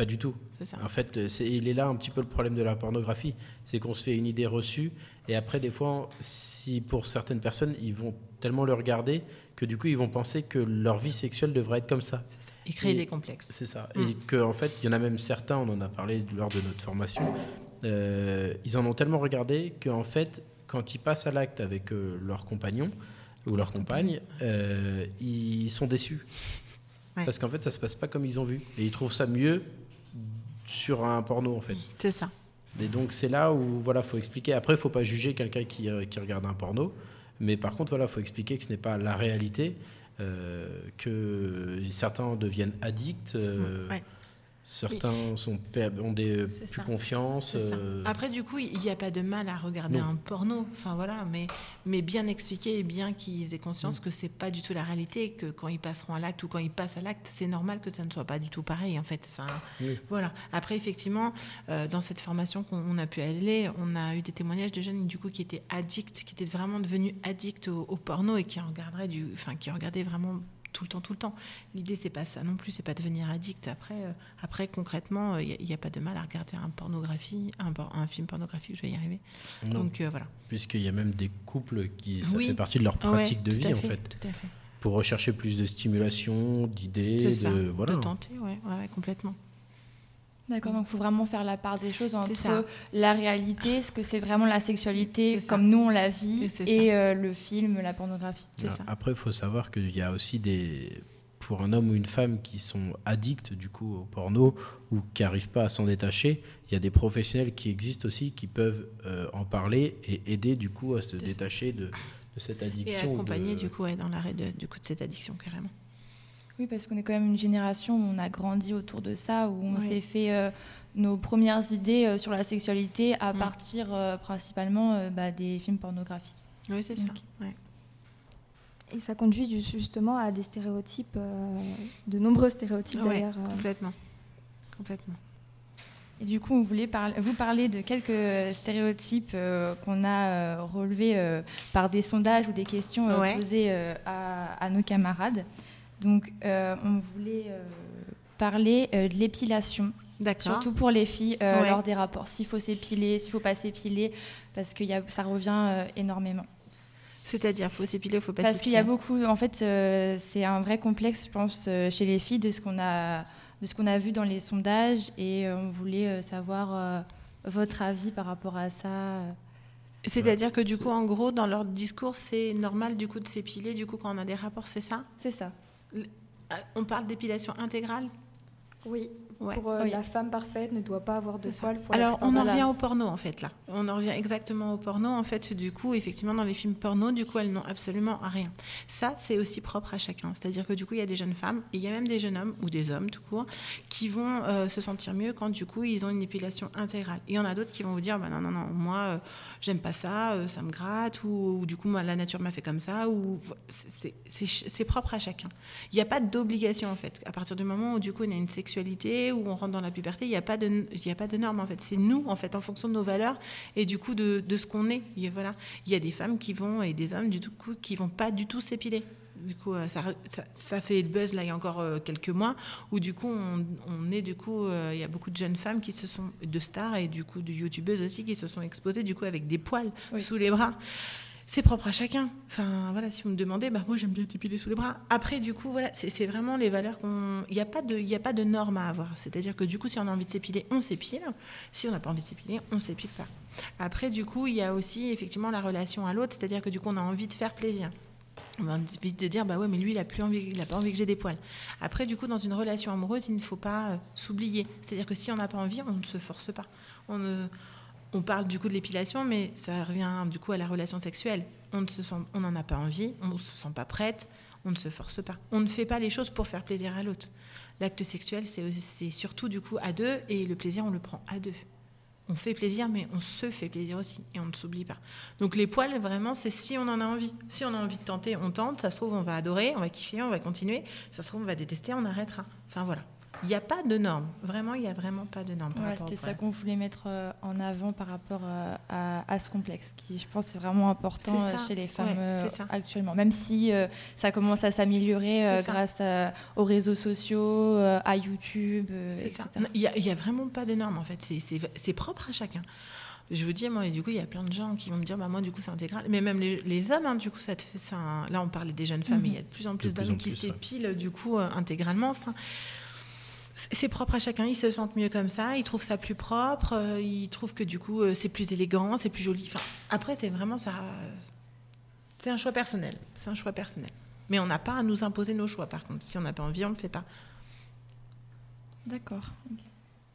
Speaker 6: Pas du tout. Ça. En fait, il est là un petit peu le problème de la pornographie, c'est qu'on se fait une idée reçue et après des fois, si pour certaines personnes ils vont tellement le regarder que du coup ils vont penser que leur vie sexuelle devrait être comme ça.
Speaker 5: ça. Et créer des complexes.
Speaker 6: C'est ça. Et mm. qu'en en fait, il y en a même certains, on en a parlé lors de notre formation, euh, ils en ont tellement regardé qu'en fait, quand ils passent à l'acte avec euh, leur compagnon ou leur compagne, euh, ils sont déçus. Parce qu'en fait, ça se passe pas comme ils ont vu. Et ils trouvent ça mieux sur un porno, en fait.
Speaker 5: C'est ça.
Speaker 6: Et donc, c'est là où, voilà, faut expliquer. Après, il faut pas juger quelqu'un qui, qui, regarde un porno. Mais par contre, voilà, faut expliquer que ce n'est pas la réalité, que certains deviennent addicts. Ouais Certains sont, ont des, plus confiance.
Speaker 5: Euh, Après, du coup, il n'y a pas de mal à regarder un porno, enfin voilà, mais, mais bien expliquer et bien qu'ils aient conscience que c'est pas du tout la réalité, que quand ils passeront à l'acte ou quand ils passent à l'acte, c'est normal que ça ne soit pas du tout pareil, en fait. Enfin, voilà. Après, effectivement, euh, dans cette formation qu'on a pu aller, on a eu des témoignages de jeunes du coup qui étaient addicts, qui étaient vraiment devenus addicts au, au porno et qui regarderaient du, enfin, qui regardaient vraiment tout le temps, tout le temps. L'idée, c'est pas ça non plus, c'est pas devenir addict. Après, euh, après concrètement, il euh, n'y a, pas de mal à regarder un pornographie, un, un film pornographique, je vais y arriver. Donc euh, voilà.
Speaker 6: Puisqu'il y a même des couples qui ça fait partie de leur pratique de vie en fait.
Speaker 5: Tout à fait.
Speaker 6: Pour rechercher plus de stimulation, d'idées, de voilà.
Speaker 5: De tenter, ouais, ouais complètement.
Speaker 3: D'accord, donc il faut vraiment faire la part des choses entre la réalité, ce que c'est vraiment la sexualité comme nous on la vit, et, euh, le film, la pornographie.
Speaker 6: Après, il faut savoir qu'il y a aussi des, pour un homme ou une femme qui sont addicts du coup au porno ou qui n'arrivent pas à s'en détacher, il y a des professionnels qui existent aussi qui peuvent euh, en parler et aider du coup à se détacher de, cette addiction.
Speaker 5: Et accompagner du coup dans l'arrêt de, du coup, de cette addiction carrément.
Speaker 3: Oui, parce qu'on est quand même une génération où on a grandi autour de ça, où on s'est fait euh, nos premières idées euh, sur la sexualité à mm. partir euh, principalement bah, des films pornographiques.
Speaker 5: Oui, c'est ça.
Speaker 2: Et ça conduit du- justement à des stéréotypes, euh, de nombreux stéréotypes
Speaker 5: Ouais,
Speaker 2: d'ailleurs. euh.
Speaker 5: complètement. Complètement.
Speaker 3: Et du coup, on voulait par- vous parler de quelques stéréotypes euh, qu'on a euh, relevés euh, par des sondages ou des questions euh,
Speaker 5: Ouais.
Speaker 3: posées euh, à, à nos camarades. Donc, euh, on voulait euh, parler euh, de l'épilation, surtout pour les filles euh,
Speaker 5: Ouais.
Speaker 3: lors des rapports. S'il faut s'épiler, s'il faut pas s'épiler, parce que y a, ça revient euh, énormément.
Speaker 5: C'est-à-dire, faut s'épiler, faut pas
Speaker 3: Parce qu'il y a
Speaker 5: s'épiler.
Speaker 3: beaucoup, en fait, euh, c'est un vrai complexe, je pense, chez les filles de ce qu'on a, de ce qu'on a vu dans les sondages, et on voulait savoir votre avis par rapport à ça.
Speaker 5: C'est-à-dire que du coup, en gros, dans leur discours, c'est normal du coup de s'épiler. Du coup, quand on a des rapports, c'est ça?
Speaker 3: C'est ça.
Speaker 5: Euh, On parle d'épilation intégrale?
Speaker 4: Oui,
Speaker 5: Ouais.
Speaker 4: pour euh,
Speaker 3: Oui.
Speaker 4: la femme parfaite ne doit pas avoir de poils. Pour
Speaker 5: Alors, on en revient au porno, en fait, là. On en revient exactement au porno. En fait, du coup, effectivement, dans les films porno, du coup, elles n'ont absolument rien. Ça, c'est aussi propre à chacun. C'est-à-dire que, du coup, il y a des jeunes femmes, et il y a même des jeunes hommes, ou des hommes, tout court, qui vont euh, se sentir mieux quand, du coup, ils ont une épilation intégrale. Et il y en a d'autres qui vont vous dire, bah, non, non, non, moi, euh, j'aime pas ça, euh, ça me gratte, ou, ou, du coup, moi, la nature m'a fait comme ça, ou c'est propre à chacun. Il n'y a pas d'obligation, en fait. À partir du moment où, du coup, on a une sexualité, où on rentre dans la puberté, il n'y a pas de, y a pas de normes, en fait. C'est nous, en fait, en fonction de nos valeurs et du coup de, de ce qu'on est. Il y a- voilà. Il y a des femmes qui vont et des hommes, du coup, qui vont pas du tout s'épiler. Du coup, euh, ça, ça, ça fait le buzz là il y a encore euh, quelques mois où du coup on, on est du coup euh, il y a beaucoup de jeunes femmes qui se sont de stars et du coup de youtubeuses aussi qui se sont exposées du coup avec des poils
Speaker 3: Oui.
Speaker 5: sous les bras. C'est propre à chacun. Enfin, voilà, si vous me demandez, bah, moi j'aime bien être épilée sous les bras. Après, du coup, voilà, c'est vraiment les valeurs qu'on. Il n'y a, pas de- y a pas de normes à avoir. C'est-à-dire que du coup, si on a envie de s'épiler, on s'épile. Si on n'a pas envie de s'épiler, on s'épile pas. Après, du coup, il y a aussi effectivement la relation à l'autre, c'est-à-dire que du coup, on a envie de faire plaisir. On a envie de dire, bah ouais, mais lui, il a plus envie, il pas envie que j'ai des poils. Après, du coup, dans une relation amoureuse, il ne faut pas euh, s'oublier. C'est-à-dire que si on n'a pas envie, on ne se force pas. On ne- on parle du coup de l'épilation, mais ça revient du coup à la relation sexuelle. On ne se sent, n'en a pas envie, on ne se sent pas prête, on ne se force pas. On ne fait pas les choses pour faire plaisir à l'autre. L'acte sexuel, c'est surtout du coup à deux, et le plaisir, on le prend à deux. On fait plaisir, mais on se fait plaisir aussi, et on ne s'oublie pas. Donc les poils, vraiment, c'est si on en a envie. Si on a envie de tenter, on tente. Ça se trouve, on va adorer, on va kiffer, on va continuer. Ça se trouve, on va détester, on arrêtera. Enfin voilà. Il n'y a pas de normes. Vraiment, il n'y a vraiment pas de normes.
Speaker 3: C'était ça qu'on voulait mettre euh, en avant par rapport euh, à, à ce complexe, qui je pense est vraiment important euh, chez les femmes
Speaker 5: Ouais,
Speaker 3: euh, actuellement. Même si euh, ça commence à s'améliorer euh, grâce euh, aux réseaux sociaux, euh, à YouTube, euh, etc.
Speaker 5: Il n'y a, il y a vraiment pas de normes en fait. C'est- propre à chacun. Je vous dis, moi, et du coup, il y a plein de gens qui vont me dire, bah, moi, du coup, c'est intégral. Mais même les, les hommes, hein, du coup, ça te fait ça. un- Là, on parlait des jeunes femmes, mais il y a de plus en plus d'hommes qui
Speaker 6: ouais.
Speaker 5: s'épilent, du coup, euh, intégralement. Enfin, c'est- propre à chacun. Ils se sentent mieux comme ça. Ils trouvent ça plus propre. euh, Ils trouvent que, du coup, euh, c'est plus élégant, c'est plus joli. Enfin, après, c'est vraiment ça. C'est un choix personnel. C'est un choix personnel. Mais on n'a pas à nous imposer nos choix, par contre. Si on n'a pas envie, on ne le fait pas.
Speaker 3: D'accord.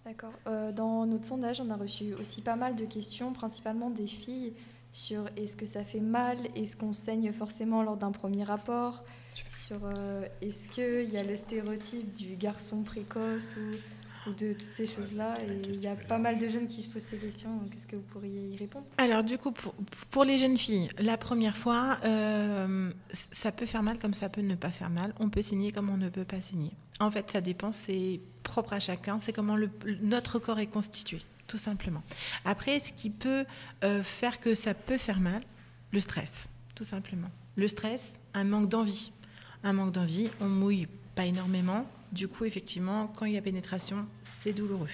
Speaker 4: D'accord. Euh, dans notre sondage, on a reçu aussi pas mal de questions, principalement des filles, sur est-ce que ça fait mal, est-ce qu'on saigne forcément lors d'un premier rapport, sur euh, est-ce qu'il y a le stéréotype du garçon précoce ou, ou de toutes ces choses-là. Et il y a pas mal de jeunes qui se posent ces questions. donc Est-ce que vous pourriez y répondre?
Speaker 5: Alors du coup, pour, pour les jeunes filles, la première fois, euh, ça peut faire mal comme ça peut ne pas faire mal. On peut saigner comme on ne peut pas saigner. En fait, ça dépend, c'est propre à chacun, c'est comment le- notre corps est constitué, tout simplement. Après, ce qui peut euh, faire que ça peut faire mal, le stress, tout simplement. Le stress, un manque d'envie. Un manque d'envie, on mouille pas énormément. Du coup, effectivement, quand il y a pénétration, c'est douloureux.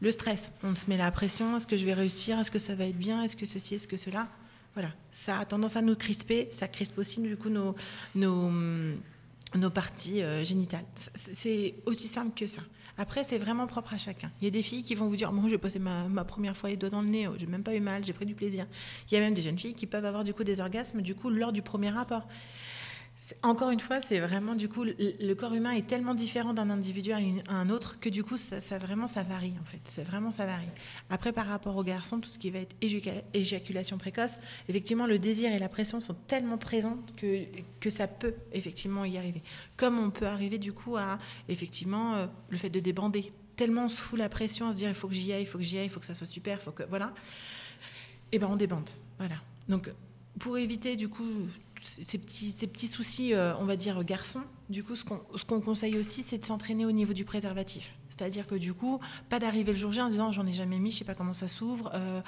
Speaker 5: Le stress, on se met la pression, est-ce que je vais réussir, est-ce que ça va être bien, est-ce que ceci, est-ce que cela? Voilà, ça a tendance à nous crisper, ça crispe aussi du coup nos, parties euh, génitales. C'est aussi simple que ça. Après, c'est vraiment propre à chacun. Il y a des filles qui vont vous dire Moi, j'ai passé ma, ma première fois les doigts dans le nez, j'ai même pas eu mal, j'ai pris du plaisir. Il y a même des jeunes filles qui peuvent avoir du coup des orgasmes du coup lors du premier rapport. Encore une fois, c'est vraiment du coup le, corps humain est tellement différent d'un individu à, un autre que du coup ça, vraiment ça varie en fait. C'est vraiment ça varie. Après par rapport aux garçons, tout ce qui va être éjaculation précoce, effectivement le désir et la pression sont tellement présentes que que ça peut effectivement y arriver. Comme on peut arriver du coup à effectivement euh, le fait de débander. Tellement on se fout la pression à se dire il faut que j'y aille, il faut que j'y aille, il faut que ça soit super, il faut que voilà. Et ben on débande. Voilà. Donc pour éviter du coup ces petits, ces soucis, euh, on va dire, garçons, du coup, ce qu'on conseille aussi, c'est de s'entraîner au niveau du préservatif. C'est-à-dire que du coup, pas d'arriver le jour J en disant j'en ai jamais mis, je sais pas comment ça s'ouvre, euh,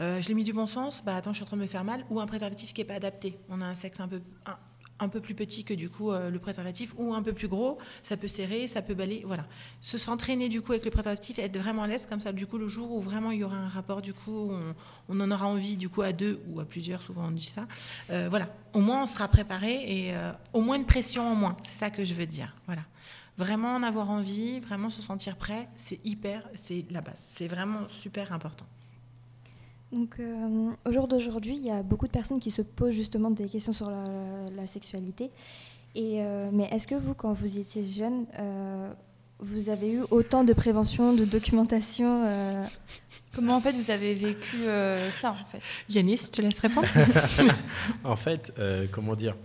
Speaker 5: euh, je l'ai mis du bon sens, bah attends, je suis en train de me faire mal, ou un préservatif qui est pas adapté. On a un sexe un peu, un peu plus petit que du coup euh, le préservatif, ou un peu plus gros, ça peut serrer, ça peut balayer, voilà. Se s'entraîner du coup avec le préservatif, être vraiment à l'aise comme ça, du coup le jour où vraiment il y aura un rapport, du coup on, en aura envie du coup à deux ou à plusieurs, souvent on dit ça. Euh, voilà, au moins on sera préparé et euh, au moins une pression en moins, c'est ça que je veux dire. Voilà. Vraiment en avoir envie, vraiment se sentir prêt, c'est hyper, c'est la base, c'est vraiment super important.
Speaker 2: Donc, euh, au jour d'aujourd'hui, il y a beaucoup de personnes qui se posent justement des questions sur la, la sexualité. Et, euh, mais est-ce que vous, quand vous étiez jeune, euh, vous avez eu autant de prévention, de documentation euh,
Speaker 3: Comment en fait vous avez vécu euh, ça en fait?
Speaker 5: Yanis, je te laisse répondre?
Speaker 6: En fait, euh, comment dire?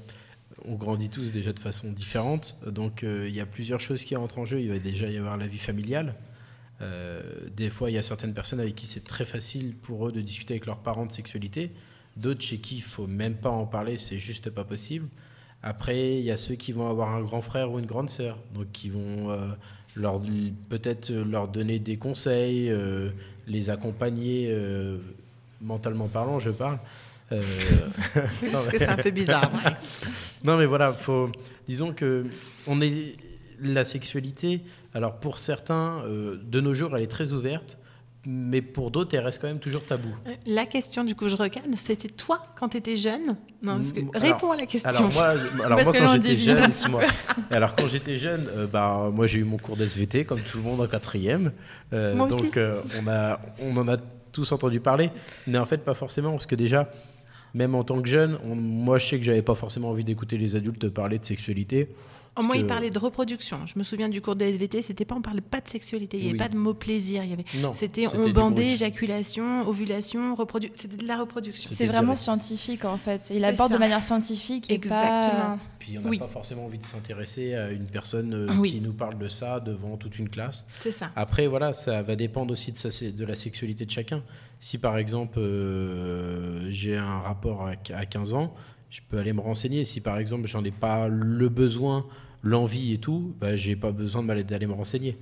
Speaker 6: On grandit tous déjà de façon différente, donc euh, il y a plusieurs choses qui rentrent en jeu. Il va déjà y avoir la vie familiale. Euh, des fois, il y a certaines personnes avec qui c'est très facile pour eux de discuter avec leurs parents de sexualité. D'autres chez qui il faut même pas en parler, c'est juste pas possible. Après, il y a ceux qui vont avoir un grand frère ou une grande sœur, donc qui vont euh, leur peut-être leur donner des conseils, euh, les accompagner euh, mentalement parlant, je parle. Euh,
Speaker 5: Parce que c'est un peu bizarre. ouais.
Speaker 6: non, mais voilà, faut, disons que on est la sexualité. Alors pour certains, euh, de nos jours, elle est très ouverte, mais pour d'autres, elle reste quand même toujours tabou.
Speaker 5: La question, du coup, je recadre, c'était toi quand tu étais jeune? Non, parce que
Speaker 6: alors-
Speaker 5: réponds à la question.
Speaker 6: Alors moi, alors
Speaker 3: Parce
Speaker 6: moi
Speaker 3: que
Speaker 6: quand j'étais jeune, moi- alors quand j'étais jeune, euh, bah moi j'ai eu mon cours d'SVT comme tout le monde en quatrième. Euh,
Speaker 5: Moi aussi.
Speaker 6: donc euh, on a, on en a tous entendu parler, mais en fait pas forcément parce que déjà, même en tant que jeune, on- moi je sais que j'avais pas forcément envie d'écouter les adultes parler de sexualité.
Speaker 5: Au moins,
Speaker 6: parce
Speaker 5: il
Speaker 6: que-
Speaker 5: parlait de reproduction. Je me souviens du cours de SVT, c'était pas, on parlait pas de sexualité, il n'y avait
Speaker 6: Oui.
Speaker 5: pas de mot plaisir. Il y avait,
Speaker 6: Non,
Speaker 5: c'était
Speaker 6: c'était
Speaker 5: on bandait, éjaculation, ovulation, reproduction. C'était de la reproduction.
Speaker 6: C'était
Speaker 3: C'est vraiment
Speaker 6: direct.
Speaker 3: scientifique en fait. Il
Speaker 5: C'est
Speaker 3: aborde
Speaker 5: ça.
Speaker 3: de manière scientifique et
Speaker 5: Exactement.
Speaker 6: Puis on n'a
Speaker 5: Oui.
Speaker 6: pas forcément envie de s'intéresser à une personne euh,
Speaker 5: Oui.
Speaker 6: qui nous parle de ça devant toute une classe.
Speaker 5: C'est ça.
Speaker 6: Après, voilà, ça va dépendre aussi de, sa, de la sexualité de chacun. Si par exemple, euh, j'ai un rapport à, à 15 ans, je peux aller me renseigner. Si par exemple, j'en ai pas le besoin, l'envie et tout, bah, j'ai pas besoin d'aller me renseigner.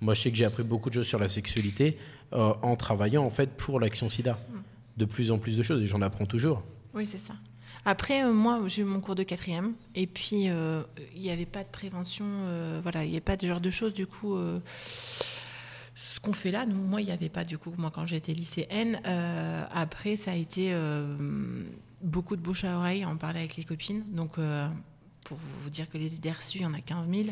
Speaker 6: Moi, je sais que j'ai appris beaucoup de choses sur la sexualité euh, en travaillant en fait pour l'action SIDA. De plus en plus de choses, et j'en apprends toujours.
Speaker 5: Oui, c'est ça. Après, euh, moi, j'ai eu mon cours de quatrième, et puis euh, il n'y avait pas de prévention, voilà, il n'y avait pas de genre de choses, du coup. ce qu'on fait là, nous, moi, il n'y avait pas, du coup, moi, quand j'étais lycéenne. après, ça a été beaucoup de bouche à oreille, en parler avec les copines. Donc, euh, pour vous dire que les idées reçues, il y en a 15 000.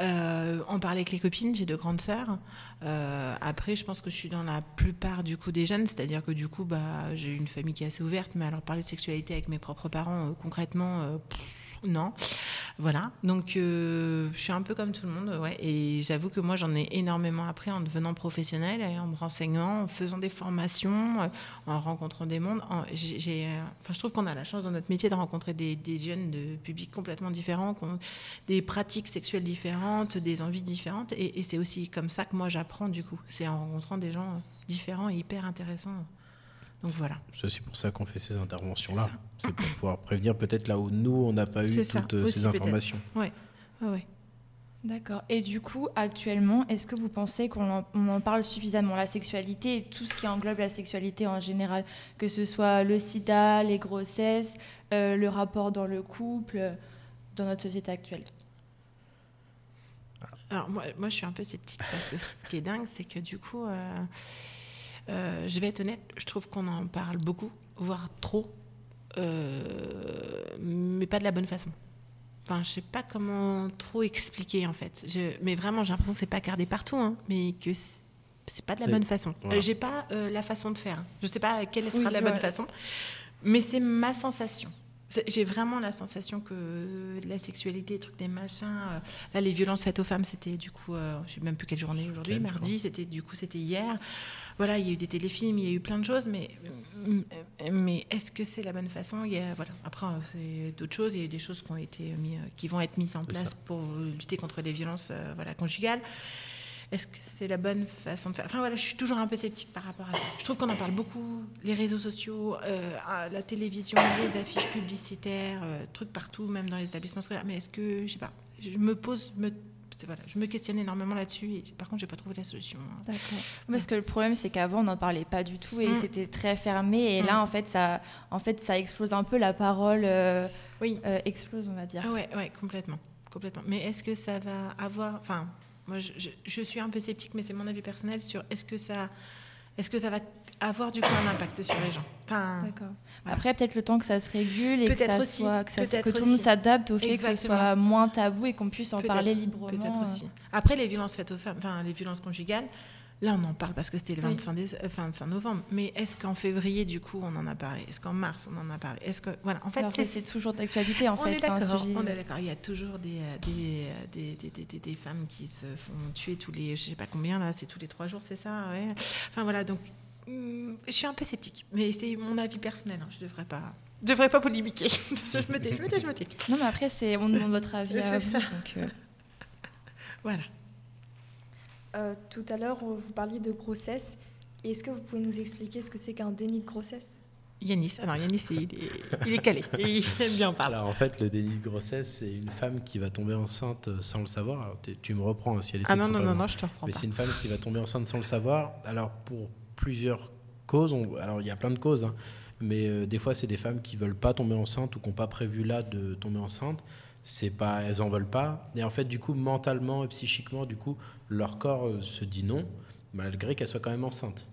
Speaker 5: Euh, en parler avec les copines, j'ai deux grandes sœurs. Euh, après, je pense que je suis dans la plupart du coup des jeunes, c'est-à-dire que du coup, bah, j'ai une famille qui est assez ouverte, mais alors parler de sexualité avec mes propres parents, concrètement, non. Voilà. Donc, euh, je suis un peu comme tout le monde, ouais. Et j'avoue que moi, j'en ai énormément appris en devenant professionnelle en me renseignant, en faisant des formations, euh, en rencontrant des mondes. En- euh, enfin, je trouve qu'on a la chance dans notre métier de rencontrer des, jeunes de publics complètement différents, des pratiques sexuelles différentes, des envies différentes. Et, et c'est aussi comme ça que moi, j'apprends, du coup. C'est en rencontrant des gens différents et hyper intéressants. Donc, voilà.
Speaker 6: C'est aussi pour ça qu'on fait ces interventions-là.
Speaker 5: C'est
Speaker 6: pour pouvoir prévenir peut-être là où nous, on n'a pas eu
Speaker 5: ça,
Speaker 6: toutes euh,
Speaker 5: aussi,
Speaker 6: ces informations.
Speaker 5: Ouais, ouais.
Speaker 3: D'accord. Et du coup, actuellement, est-ce que vous pensez qu'on en, on en parle suffisamment La sexualité et tout ce qui englobe la sexualité en général, que ce soit le sida, les grossesses, euh, le rapport dans le couple, euh, dans notre société actuelle?
Speaker 5: Alors moi, moi, je suis un peu sceptique parce que ce qui est dingue, c'est que du coup, euh, euh, je vais être honnête, je trouve qu'on en parle beaucoup, voire trop, euh, mais pas de la bonne façon. Enfin, je sais pas comment trop expliquer en fait. Je- mais vraiment, j'ai l'impression que c'est pas gardé partout, hein, mais que c'est- pas de la bonne façon.
Speaker 6: voilà.
Speaker 5: J'ai pas euh, la façon de faire. Je sais pas quelle sera
Speaker 3: Oui,
Speaker 5: la bonne
Speaker 3: vois.
Speaker 5: façon, mais c'est ma sensation. J'ai vraiment la sensation que la sexualité, les trucs des machins, euh, là les violences faites aux femmes, c'était du coup, euh, je sais même plus quelle journée aujourd'hui, mardi, c'était du coup c'était hier. Voilà, il y a eu des téléfilms, il y a eu plein de choses, mais euh, mais est-ce que c'est la bonne façon? Il y a, voilà. Après, euh, c'est d'autres choses. Il y a eu des choses qui ont été mis, euh, qui vont être mises en place pour lutter contre les violences, euh, voilà, conjugales. Est-ce que c'est la bonne façon de faire? Enfin voilà, je suis toujours un peu sceptique par rapport à ça. Je trouve qu'on en parle beaucoup, les réseaux sociaux, euh, la télévision, les affiches publicitaires, euh, trucs partout, même dans les établissements scolaires. Mais est-ce que, je sais pas, je me pose, me, voilà, je me questionne énormément là-dessus. Et par contre, j'ai pas trouvé la solution.
Speaker 3: D'accord. Parce que le problème, c'est qu'avant, on n'en parlait pas du tout et mm. c'était très fermé. Et là, mm. en fait, ça, en fait, ça explose un peu la parole. Euh, oui. explose, on va dire.
Speaker 5: Ah ouais, ouais, complètement, complètement. Mais est-ce que ça va avoir, enfin moi, je, suis un peu sceptique, mais c'est mon avis personnel sur est-ce que ça, est-ce que ça va avoir du coup un impact sur les gens.
Speaker 3: Enfin, D'accord. Après, peut-être le temps que ça se régule et que, ça soit, que, ça, que tout le monde s'adapte au fait que ce soit moins tabou et qu'on puisse en parler librement.
Speaker 5: Peut-être aussi. Après, les violences faites aux femmes, enfin les violences conjugales, Là, on en parle parce que c'était le 25, euh, novembre. Mais est-ce qu'en février, du coup, on en a parlé? Est-ce qu'en mars, on en a parlé? Est-ce que voilà, en fait,
Speaker 3: c'est toujours d'actualité. En
Speaker 5: on
Speaker 3: fait,
Speaker 5: est d'accord. On est d'accord. Il y a toujours des euh, euh, des, des, des, des, femmes qui se font tuer tous les, je sais pas combien là, c'est tous les trois jours, c'est ça? Ouais. Enfin voilà, donc hmm, je suis un peu sceptique, mais c'est mon avis personnel. Hein. Je devrais pas. Je devrais pas polémiquer. je me tais, je me tais, je me tais.
Speaker 3: Non, mais après, c'est on demande votre avis à vous. Donc,
Speaker 5: Voilà.
Speaker 4: Euh, tout à l'heure, vous parliez de grossesse. Est-ce que vous pouvez nous expliquer ce que c'est qu'un déni de grossesse?
Speaker 5: Yanis, alors Yanis, il est, il est calé, il aime bien en parler.
Speaker 6: en fait, le déni de grossesse, c'est une femme qui va tomber enceinte sans le savoir. Alors, tu me reprends hein, si elle est
Speaker 5: Ah non, non, non, non, je te reprends
Speaker 6: Mais c'est une femme qui va tomber enceinte sans le savoir. Alors, pour plusieurs causes, alors il y a plein de causes, hein. mais euh, des fois, c'est des femmes qui veulent pas tomber enceinte ou qui n'ont pas prévu là de tomber enceinte c'est pas elles en veulent pas. Et en fait du coup mentalement et psychiquement du coup leur corps euh, se dit non malgré qu'elle soit quand même enceinte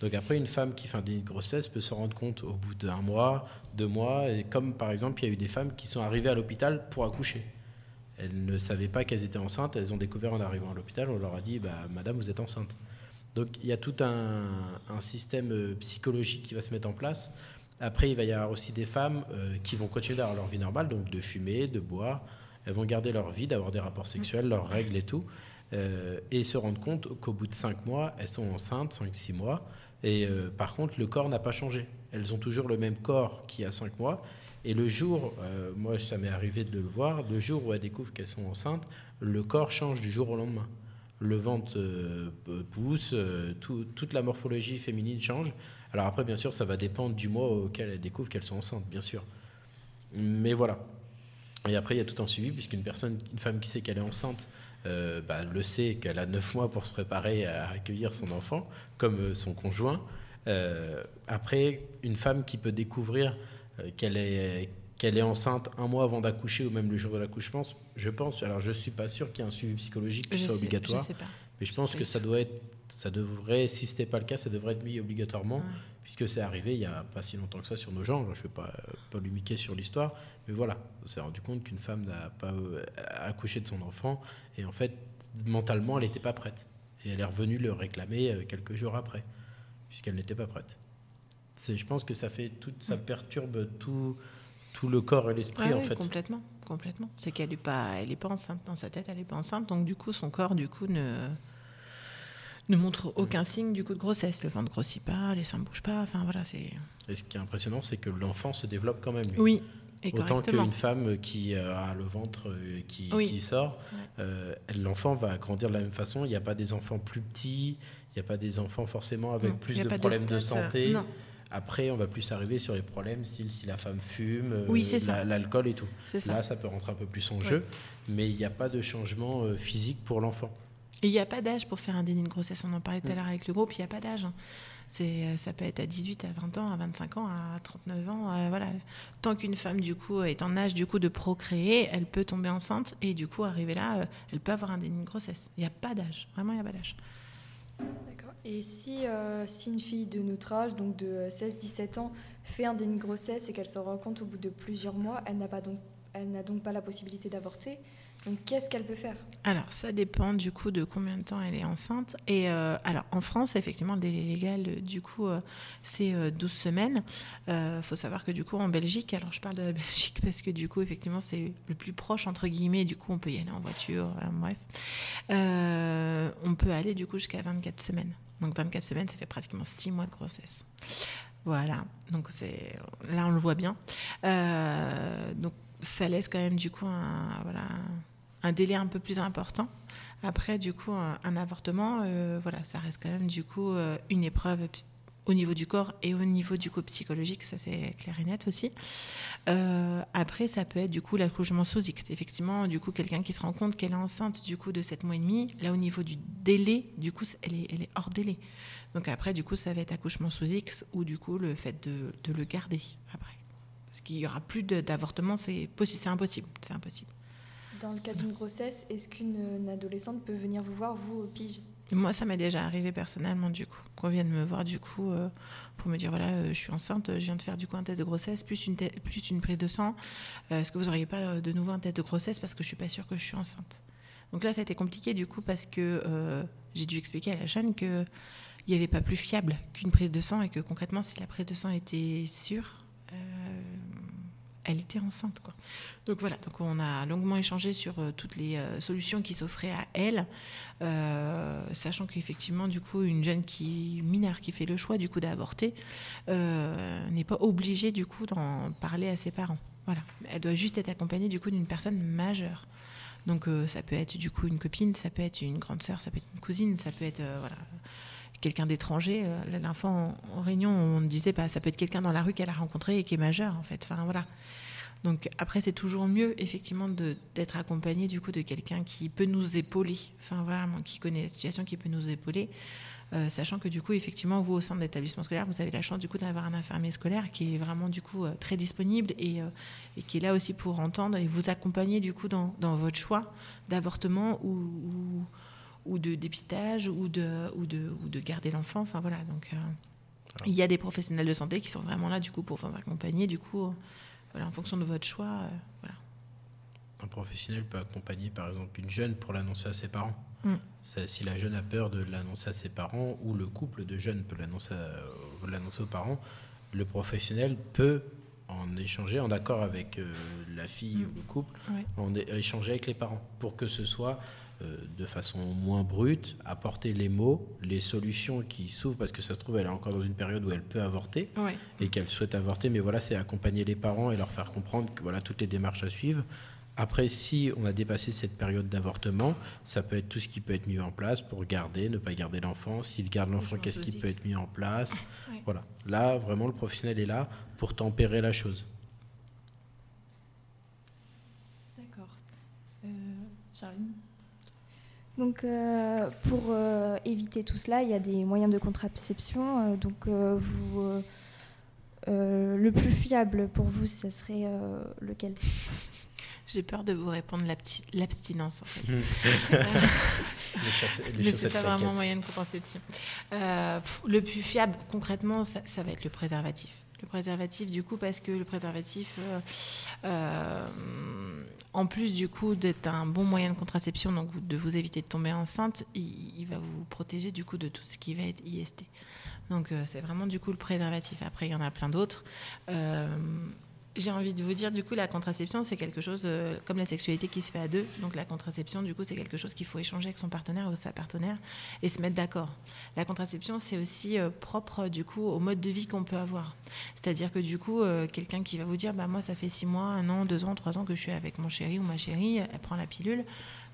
Speaker 6: donc après une femme qui fait un déni de grossesse peut se rendre compte au bout d'un mois deux mois et comme par exemple il y a eu des femmes qui sont arrivées à l'hôpital pour accoucher. Elles ne savaient pas qu'elles étaient enceintes elles ont découvert en arrivant à l'hôpital on leur a dit bah madame vous êtes enceinte. Donc il y a tout un, système euh, psychologique qui va se mettre en place après, il va y avoir aussi des femmes euh, qui vont continuer d'avoir leur vie normale, donc de fumer, de boire. Elles vont garder leur vie, d'avoir des rapports sexuels, leurs règles et tout. Euh, et se rendre compte qu'au bout de 5 mois, elles sont enceintes, 5-6 mois. Et euh, par contre, le corps n'a pas changé. Elles ont toujours le même corps qu'il y a 5 mois. Et le jour, moi ça m'est arrivé de le voir, le jour où elles découvrent qu'elles sont enceintes, le corps change du jour au lendemain. Le ventre pousse, toute la morphologie féminine change. Alors après, bien sûr, ça va dépendre du mois auquel elles découvrent qu'elles sont enceintes, bien sûr. Mais voilà. Et après, il y a tout un suivi, puisqu'une personne, une femme qui sait qu'elle est enceinte, euh, bah, le sait qu'elle a neuf mois pour se préparer à accueillir son enfant, comme euh, son conjoint. Euh, après, une femme qui peut découvrir qu'elle est, qu'elle est enceinte un mois avant d'accoucher ou même le jour de l'accouchement, je pense, alors je ne suis pas sûr qu'il y ait un suivi psychologique qui soit obligatoire, mais je pense que ça doit être ça devrait, si ce n'était pas le cas, ça devrait être mis obligatoirement, puisque c'est arrivé il n'y a pas si longtemps que ça sur nos gens. Je ne vais pas polémiquer sur l'histoire, mais voilà, on s'est rendu compte qu'une femme n'a pas euh, accouché de son enfant, et en fait, mentalement, elle n'était pas prête. Et elle est revenue le réclamer euh, quelques jours après, puisqu'elle n'était pas prête. Je pense que ça fait tout, ça perturbe tout, tout le corps et l'esprit, en fait.
Speaker 5: Complètement, complètement. C'est qu'elle n'est pas, elle est pas enceinte dans sa tête, elle n'est pas enceinte, donc du coup, son corps, du coup, ne ne montre aucun signe du coup de grossesse. Le ventre grossit pas, les seins ne bougent pas. Enfin voilà, c'est.
Speaker 6: Et ce qui est impressionnant, c'est que l'enfant se développe quand même.
Speaker 5: Oui.
Speaker 6: Et Autant qu'une femme qui a le ventre qui, qui sort, euh, l'enfant va grandir de la même façon. Il n'y a pas des enfants plus petits, il n'y a pas des enfants forcément avec plus de problèmes de, santé. Après, on va plus arriver sur les problèmes, style si la femme fume, euh, l'alcool et tout. Là, ça peut rentrer un peu plus en jeu, mais il n'y a pas de changement physique pour l'enfant.
Speaker 5: Et il n'y a pas d'âge pour faire un déni de grossesse. On en parlait tout à mm. l'heure avec le groupe, il n'y a pas d'âge. Hein. C'est, euh, ça peut être à 18, à 20 ans, à 25 ans, à 39 ans. Euh, voilà. Tant qu'une femme, du coup, est en âge du coup, de procréer, elle peut tomber enceinte et du coup, arriver là, euh, elle peut avoir un déni de grossesse. Il n'y a pas d'âge. Vraiment, il n'y a pas d'âge.
Speaker 4: D'accord. Et si, si une fille de notre âge, donc de 16-17 ans, fait un déni de grossesse et qu'elle se rend compte au bout de plusieurs mois, elle n'a, donc, elle n'a donc pas la possibilité d'avorter, donc, qu'est-ce qu'elle peut faire?
Speaker 5: Alors, ça dépend du coup de combien de temps elle est enceinte. Et euh, alors, en France, effectivement, le délai légal, du coup, euh, c'est 12 euh, semaines. Il faut savoir que du coup, en Belgique, alors je parle de la Belgique parce que du coup, effectivement, c'est le plus proche, entre guillemets. Du coup, on peut y aller en voiture, bref. on peut aller du coup jusqu'à 24 semaines. Donc, 24 semaines, ça fait pratiquement 6 mois de grossesse. Voilà, donc c'est là on le voit bien. donc ça laisse quand même du coup un, voilà, un délai un peu plus important Après, du coup, un, avortement, euh, voilà, ça reste quand même du coup euh, une épreuve au niveau du corps et au niveau du coup psychologique, ça c'est clair et net aussi. Euh, après, ça peut être du coup l'accouchement sous X. Effectivement, du coup, quelqu'un qui se rend compte qu'elle est enceinte du coup de 7 mois et demi, là au niveau du délai, du coup, elle est, elle est hors délai. Donc après, du coup, ça va être accouchement sous X ou du coup le fait de, de le garder après. Parce qu'il y aura plus d'avortement, c'est impossible, c'est impossible.
Speaker 4: Dans le cas d'une grossesse, est-ce qu'une une adolescente peut venir vous voir, vous, au pige?
Speaker 5: Moi, ça m'est déjà arrivé personnellement, du coup, qu'on vienne me voir, du coup, euh, pour me dire voilà, euh, je suis enceinte, je viens de faire du coup un test de grossesse, plus une, plus une prise de sang. Euh, Est-ce que vous n'auriez pas euh, de nouveau un test de grossesse parce que je suis pas sûre que je suis enceinte? Donc là, ça a été compliqué, du coup, parce que euh, j'ai dû expliquer à la chaîne que il n'y avait pas plus fiable qu'une prise de sang et que concrètement, si la prise de sang était sûre, euh, elle était enceinte. Quoi. Donc voilà, donc on a longuement échangé sur euh, toutes les euh, solutions qui s'offraient à elle, euh, sachant qu'effectivement, du coup, une jeune qui mineure qui fait le choix du coup d'avorter n'est pas obligée du coup d'en parler à ses parents. Voilà, elle doit juste être accompagnée du coup d'une personne majeure. Donc ça peut être du coup une copine, ça peut être une grande sœur, ça peut être une cousine, ça peut être voilà quelqu'un d'étranger. Euh, fois en, réunion, on disait bah, ça peut être quelqu'un dans la rue qu'elle a rencontré et qui est majeur en fait. Enfin voilà. Donc après c'est toujours mieux effectivement d'être accompagné du coup de quelqu'un qui peut nous épauler. Enfin voilà, qui connaît la situation, qui peut nous épauler. Euh, sachant que du coup, effectivement, vous au sein de l'établissement scolaire, vous avez la chance du coup d'avoir un infirmier scolaire qui est vraiment du coup euh, très disponible et, et qui est là aussi pour entendre et vous accompagner du coup dans, dans votre choix d'avortement ou, ou de dépistage ou de, ou de, ou de garder l'enfant. Enfin voilà, donc euh, il y a des professionnels de santé qui sont vraiment là du coup pour vous accompagner du coup euh, voilà, en fonction de votre choix. euh, voilà.
Speaker 6: Un professionnel peut accompagner par exemple une jeune pour l'annoncer à ses parents.
Speaker 5: Mm.
Speaker 6: Ça, si la jeune a peur de l'annoncer à ses parents ou le couple de jeunes peut l'annoncer l'annoncer aux parents, le professionnel peut en échanger en accord avec euh, la fille
Speaker 5: Mm.
Speaker 6: ou le couple,
Speaker 5: Ouais.
Speaker 6: en échanger avec les parents pour que ce soit euh, de façon moins brute, apporter les mots, les solutions qui s'ouvrent parce que ça se trouve elle est encore dans une période où elle peut avorter
Speaker 5: Ouais.
Speaker 6: et qu'elle souhaite avorter, mais voilà, c'est accompagner les parents et leur faire comprendre que voilà toutes les démarches à suivre. Après, si on a dépassé cette période d'avortement, ça peut être tout ce qui peut être mis en place pour garder, ne pas garder l'enfant. S'il garde l'enfant, qu'est-ce qui peut être mis en place
Speaker 5: Ouais.
Speaker 6: Voilà. Là, vraiment, le professionnel est là pour tempérer la chose.
Speaker 3: D'accord. Euh, Charline?
Speaker 2: Donc, euh, pour euh, éviter tout cela, il y a des moyens de contraception. euh, donc, euh, vous, euh, euh, le plus fiable pour vous, ça serait euh, lequel?
Speaker 5: J'ai peur de vous répondre l'absti- l'abstinence en fait.
Speaker 6: Les chasse- les
Speaker 5: Mais c'est
Speaker 6: chaussettes
Speaker 5: pas vraiment moyen de contraception. Euh, pff, le plus fiable, concrètement, ça, ça va être le préservatif. Le préservatif, du coup, parce que le préservatif, euh, euh, en plus du coup d'être un bon moyen de contraception, donc de vous éviter de tomber enceinte, il, va vous protéger du coup de tout ce qui va être IST. Donc euh, c'est vraiment du coup le préservatif. Après, il y en a plein d'autres. J'ai envie de vous dire, du coup, la contraception, c'est quelque chose euh, comme la sexualité qui se fait à deux. Donc, la contraception, du coup, c'est quelque chose qu'il faut échanger avec son partenaire ou sa partenaire et se mettre d'accord. La contraception, c'est aussi euh, propre, du coup, au mode de vie qu'on peut avoir. C'est-à-dire que, du coup, euh, quelqu'un qui va vous dire, bah, moi, ça fait six mois, un an, deux ans, trois ans que je suis avec mon chéri ou ma chérie, elle prend la pilule.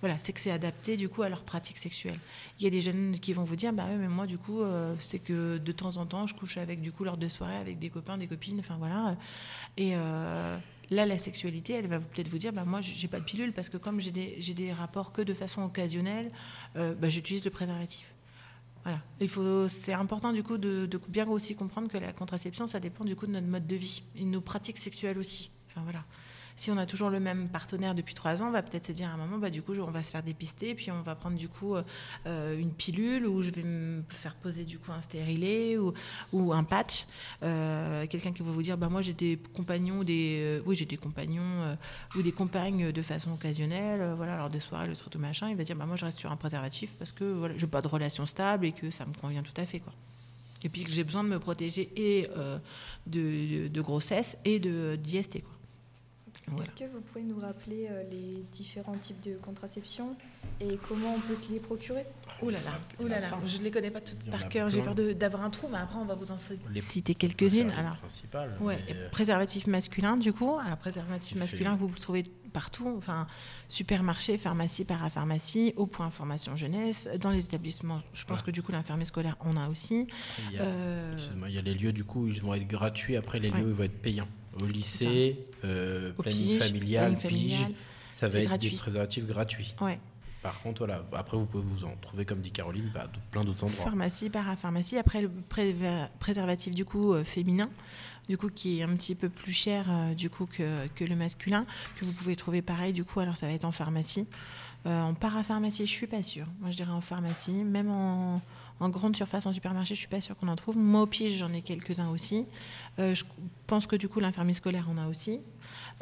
Speaker 5: Voilà, c'est que c'est adapté, du coup, à leur pratique sexuelle. Il y a des jeunes qui vont vous dire, bah oui, mais moi, du coup, euh, c'est que de temps en temps, je couche avec, du coup, lors de soirée avec des copains, des copines, enfin voilà. Et euh, là, la sexualité, elle va peut-être vous dire, bah, moi, j'ai pas de pilule parce que comme j'ai des, rapports que de façon occasionnelle, euh, bah, j'utilise le préservatif. Voilà. Il faut, c'est important du coup de, de bien aussi comprendre que la contraception, ça dépend du coup de notre mode de vie et de nos pratiques sexuelles aussi. Enfin voilà. Si on a toujours le même partenaire depuis trois ans, on va peut-être se dire à un moment, bah, du coup, je- on va se faire dépister, puis on va prendre du coup euh, une pilule, ou je vais me faire poser du coup un stérilet, ou, un patch. Euh, Quelqu'un qui va vous dire, bah, moi j'ai des compagnons, euh, oui j'ai des compagnons euh, ou des compagnes de façon occasionnelle, euh, voilà, lors des soirées, le truc tout machin, il va dire, bah, moi je reste sur un préservatif parce que voilà, j'ai pas de relation stable et que ça me convient tout à fait. Et puis que j'ai besoin de me protéger et euh, de, de grossesse et de d'IST.
Speaker 4: Est-ce que vous pouvez nous rappeler euh, les différents types de contraception et comment on peut se les procurer?
Speaker 5: Ouh là là, ouh là là, je ne les connais pas toutes par
Speaker 6: a
Speaker 5: cœur, j'ai peur d'avoir un trou, mais après on va vous en
Speaker 6: Les-
Speaker 5: citer quelques-unes. Alors,
Speaker 6: principales,
Speaker 5: Ouais,
Speaker 6: euh,
Speaker 5: préservatif masculin du coup. Alors préservatif masculin,
Speaker 6: fait-
Speaker 5: vous le trouvez partout, enfin supermarché, pharmacie, parapharmacie, au point formation jeunesse, dans les établissements. Je pense
Speaker 6: Ouais.
Speaker 5: que du coup l'infirmier scolaire on a aussi.
Speaker 6: il y a-
Speaker 5: Euh,
Speaker 6: Il y a les lieux, du coup, ils vont être gratuits. Après, les
Speaker 5: Ouais.
Speaker 6: lieux, ils vont être payants. Au lycée, euh,
Speaker 5: au
Speaker 6: planning
Speaker 5: pige,
Speaker 6: familial,
Speaker 5: planning
Speaker 6: pige, ça va être
Speaker 5: gratuit.
Speaker 6: des préservatifs gratuits.
Speaker 5: Ouais.
Speaker 6: Par contre, voilà, après, vous pouvez vous en trouver, comme dit Caroline, bah, plein d'autres endroits.
Speaker 5: Pharmacie, parapharmacie. Après le préservatif du coup euh, féminin, du coup qui est un petit peu plus cher euh, du coup que, que le masculin, que vous pouvez trouver pareil du coup. Alors ça va être en pharmacie. Euh, en parapharmacie, je suis pas sûre. Moi je dirais en pharmacie, même en, en grande surface, en supermarché, je suis pas sûre qu'on en trouve. Moi au pige, j'en ai quelques-uns aussi. Euh, je pense que du coup l'infirmier scolaire en a aussi.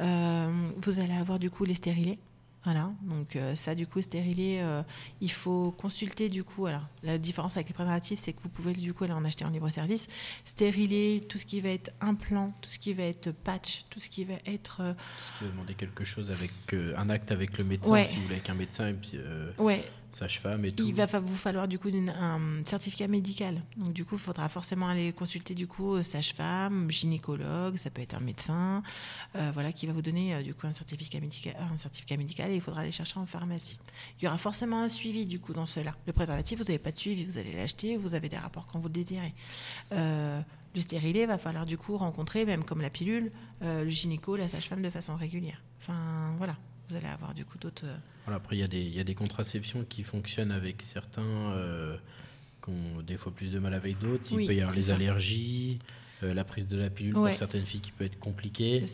Speaker 5: Euh, vous allez avoir du coup les stérilés. Voilà, donc euh, ça du coup stérilé, euh, il faut consulter du coup. Alors la différence avec les préservatifs, c'est que vous pouvez du coup aller en acheter en libre service. Stériler, tout ce qui va être implant, tout ce qui va être patch, tout ce qui va être euh,
Speaker 6: Parce que demander quelque chose avec un acte avec le médecin,
Speaker 5: Ouais.
Speaker 6: si vous voulez, avec un médecin et puis
Speaker 5: ouais,
Speaker 6: sage-femme et tout.
Speaker 5: il va vous falloir du coup une- un certificat médical. Donc du coup, il faudra forcément aller consulter du coup euh, sage-femme, gynécologue, ça peut être un médecin, euh, voilà, qui va vous donner euh, du coup un certificat médical, un certificat médical et il faudra aller chercher en pharmacie. Il y aura forcément un suivi du coup dans cela. Le préservatif, vous n'avez pas de suivi, vous allez l'acheter, vous avez des rapports quand vous le désirez. Euh, le stérilet va falloir du coup rencontrer, même comme la pilule, euh, le gynéco, la sage-femme de façon régulière. Enfin voilà, vous allez avoir du coup d'autres.
Speaker 6: Voilà, après, il y, a des- il y a des contraceptions qui fonctionnent avec certains euh, qui ont des fois plus de mal avec d'autres. Il
Speaker 5: Oui,
Speaker 6: peut y avoir les
Speaker 5: ça.
Speaker 6: allergies, euh, la prise de la pilule
Speaker 5: Ouais.
Speaker 6: pour certaines filles qui peut être compliquée.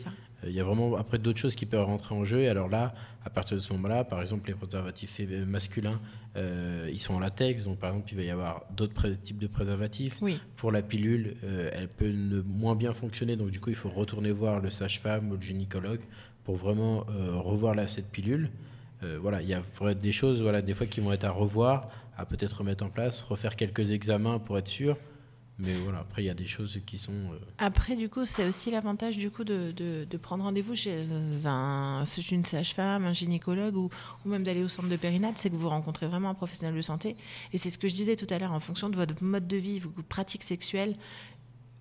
Speaker 6: Euh, Il y a vraiment après d'autres choses qui peuvent rentrer en jeu. Et alors là, à partir de ce moment-là, par exemple, les préservatifs euh, masculins, ils sont en latex. Donc, par exemple, il va y avoir d'autres types de préservatifs.
Speaker 5: Oui.
Speaker 6: Pour la pilule, elle peut ne moins bien fonctionner. Donc, du coup, il faut retourner voir le sage-femme ou le gynécologue pour vraiment revoir là, cette pilule. Euh, voilà, il y a des choses, voilà, des fois qui vont être à revoir, à peut-être remettre en place, refaire quelques examens pour être sûr. Mais voilà, après, il y a des choses qui sont. euh,
Speaker 5: Après, du coup, c'est aussi l'avantage du coup de, de- prendre rendez-vous chez un, une sage-femme, un gynécologue ou, ou même d'aller au centre de périnate, c'est que vous rencontrez vraiment un professionnel de santé. Et c'est ce que je disais tout à l'heure, en fonction de votre mode de vie, vos pratiques sexuelles,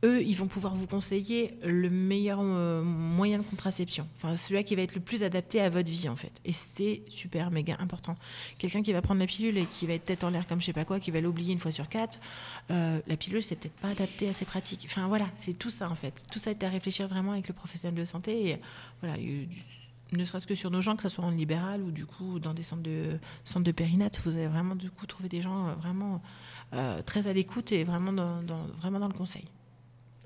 Speaker 5: eux, ils vont pouvoir vous conseiller le meilleur euh, moyen de contraception. Enfin, celui qui va être le plus adapté à votre vie, en fait. Et c'est super, méga important. Quelqu'un qui va prendre la pilule et qui va être tête en l'air comme je sais pas quoi, qui va l'oublier une fois sur quatre, euh, la pilule, c'est peut-être pas adapté à ses pratiques. Enfin, voilà, c'est tout ça, en fait. Tout ça est à réfléchir vraiment avec le professionnel de santé. Et voilà, du- ne serait-ce que sur nos gens, que ce soit en libéral ou du coup dans des centres de, centres de périnate, vous allez vraiment du coup trouver des gens euh, vraiment euh, très à l'écoute et vraiment dans- vraiment dans le conseil.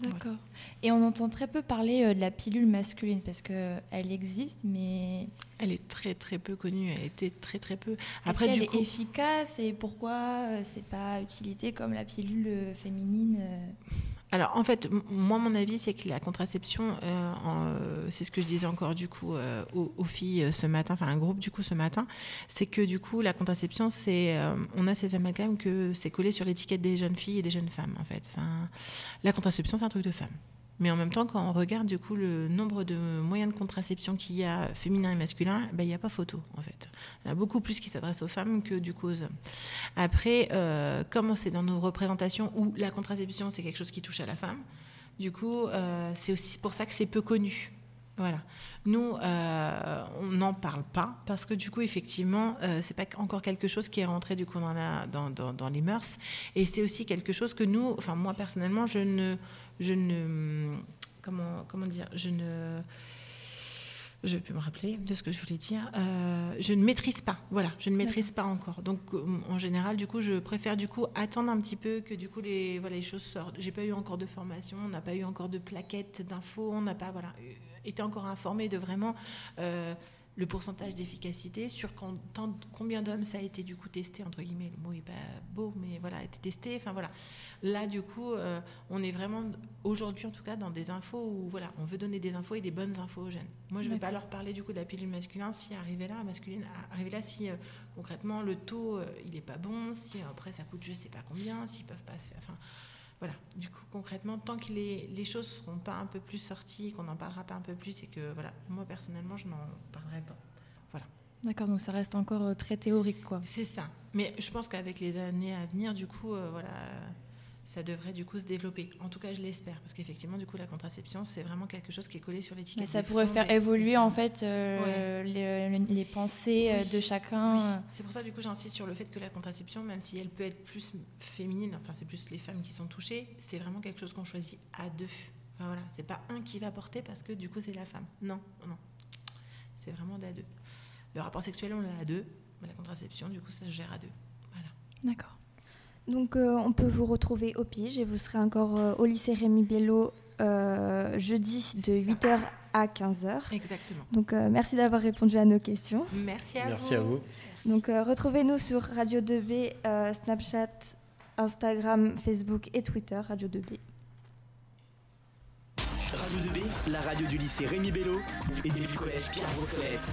Speaker 3: D'accord. Et on entend très peu parler euh, de la pilule masculine parce qu'elle existe, mais
Speaker 5: Elle est très très peu connue, elle était très très peu.
Speaker 3: après, elle
Speaker 5: du
Speaker 3: est
Speaker 5: coup,
Speaker 3: efficace et pourquoi euh, c'est pas utilisé comme la pilule euh, féminine euh,
Speaker 5: Alors, en fait, moi, mon avis, c'est que la contraception, euh, euh, c'est ce que je disais encore du coup euh, aux, filles ce matin, enfin un groupe du coup ce matin, c'est que du coup la contraception, c'est, on a ces amalgames que c'est collé sur l'étiquette des jeunes filles et des jeunes femmes en fait. La contraception, c'est un truc de femme. Mais en même temps, quand on regarde du coup le nombre de moyens de contraception qu'il y a féminin et masculin, ben, il n'y a pas photo en fait. Il y a beaucoup plus qui s'adressent aux femmes que du coup aux hommes. Après, euh, comme c'est dans nos représentations où la contraception c'est quelque chose qui touche à la femme, du coup euh, c'est aussi pour ça que c'est peu connu. Voilà. Nous, euh, on n'en parle pas parce que du coup, effectivement, euh, c'est pas encore quelque chose qui est rentré du coup dans, la, les mœurs. Et c'est aussi quelque chose que nous, enfin moi personnellement, je ne, je ne, comment, comment dire, je ne, je peux me rappeler de ce que je voulais dire. Euh, je ne maîtrise pas. Voilà, je ne maîtrise pas encore. Donc, euh, en général, du coup, je préfère du coup attendre un petit peu que du coup les voilà les choses sortent. J'ai pas eu encore de formation, on n'a pas eu encore de plaquettes d'infos, on n'a pas voilà été encore informé de vraiment. euh, le pourcentage d'efficacité sur combien d'hommes ça a été du coup testé entre guillemets. Le mot est pas beau mais voilà a été testé. Enfin voilà. Là du coup euh, on est vraiment aujourd'hui en tout cas dans des infos où voilà on veut donner des infos et des bonnes infos aux jeunes. Moi je ne vais pas leur parler du coup de la pilule masculine. Si arrivé là masculine arrivé là si euh, concrètement le taux euh, il est pas bon si après ça coûte je sais pas combien s'ils peuvent pas se faire enfin voilà du coup con- concrètement, tant que les, les choses seront pas un peu plus sorties, qu'on n'en parlera pas un peu plus, et que voilà, moi personnellement, je n'en parlerai pas. Voilà.
Speaker 3: D'accord, donc ça reste encore euh, très théorique, quoi.
Speaker 5: C'est ça. Mais je pense qu'avec les années à venir, du coup, euh, voilà, ça devrait du coup se développer. En tout cas, je l'espère, parce qu'effectivement, du coup, la contraception, c'est vraiment quelque chose qui est collé sur l'étiquette.
Speaker 3: Mais ça pourrait faire
Speaker 5: et-
Speaker 3: évoluer en fait euh, les, les pensées euh,
Speaker 5: Oui.
Speaker 3: de chacun.
Speaker 5: Oui, c'est pour ça du coup j'insiste sur le fait que la contraception, même si elle peut être plus féminine, enfin c'est plus les femmes qui sont touchées, c'est vraiment quelque chose qu'on choisit à deux. Enfin, voilà, c'est pas un qui va porter parce que du coup c'est la femme. Non, non, c'est vraiment à deux. Le rapport sexuel on l'a à deux, mais la contraception du coup ça se gère à deux. Voilà.
Speaker 3: D'accord.
Speaker 2: Donc euh, on peut vous retrouver au Pige et vous serez encore euh, au lycée Rémi Bello euh, jeudi de 8h à 15h.
Speaker 5: Exactement.
Speaker 2: Donc euh, merci d'avoir répondu à nos questions.
Speaker 5: Merci à
Speaker 6: Merci
Speaker 5: vous.
Speaker 6: à vous.
Speaker 2: Donc euh, retrouvez-nous sur Radio 2B, euh, Snapchat, Instagram, Facebook et Twitter, Radio 2B.
Speaker 1: Radio 2B, la radio du lycée Rémi Bello et du collège Pierre Brossolette.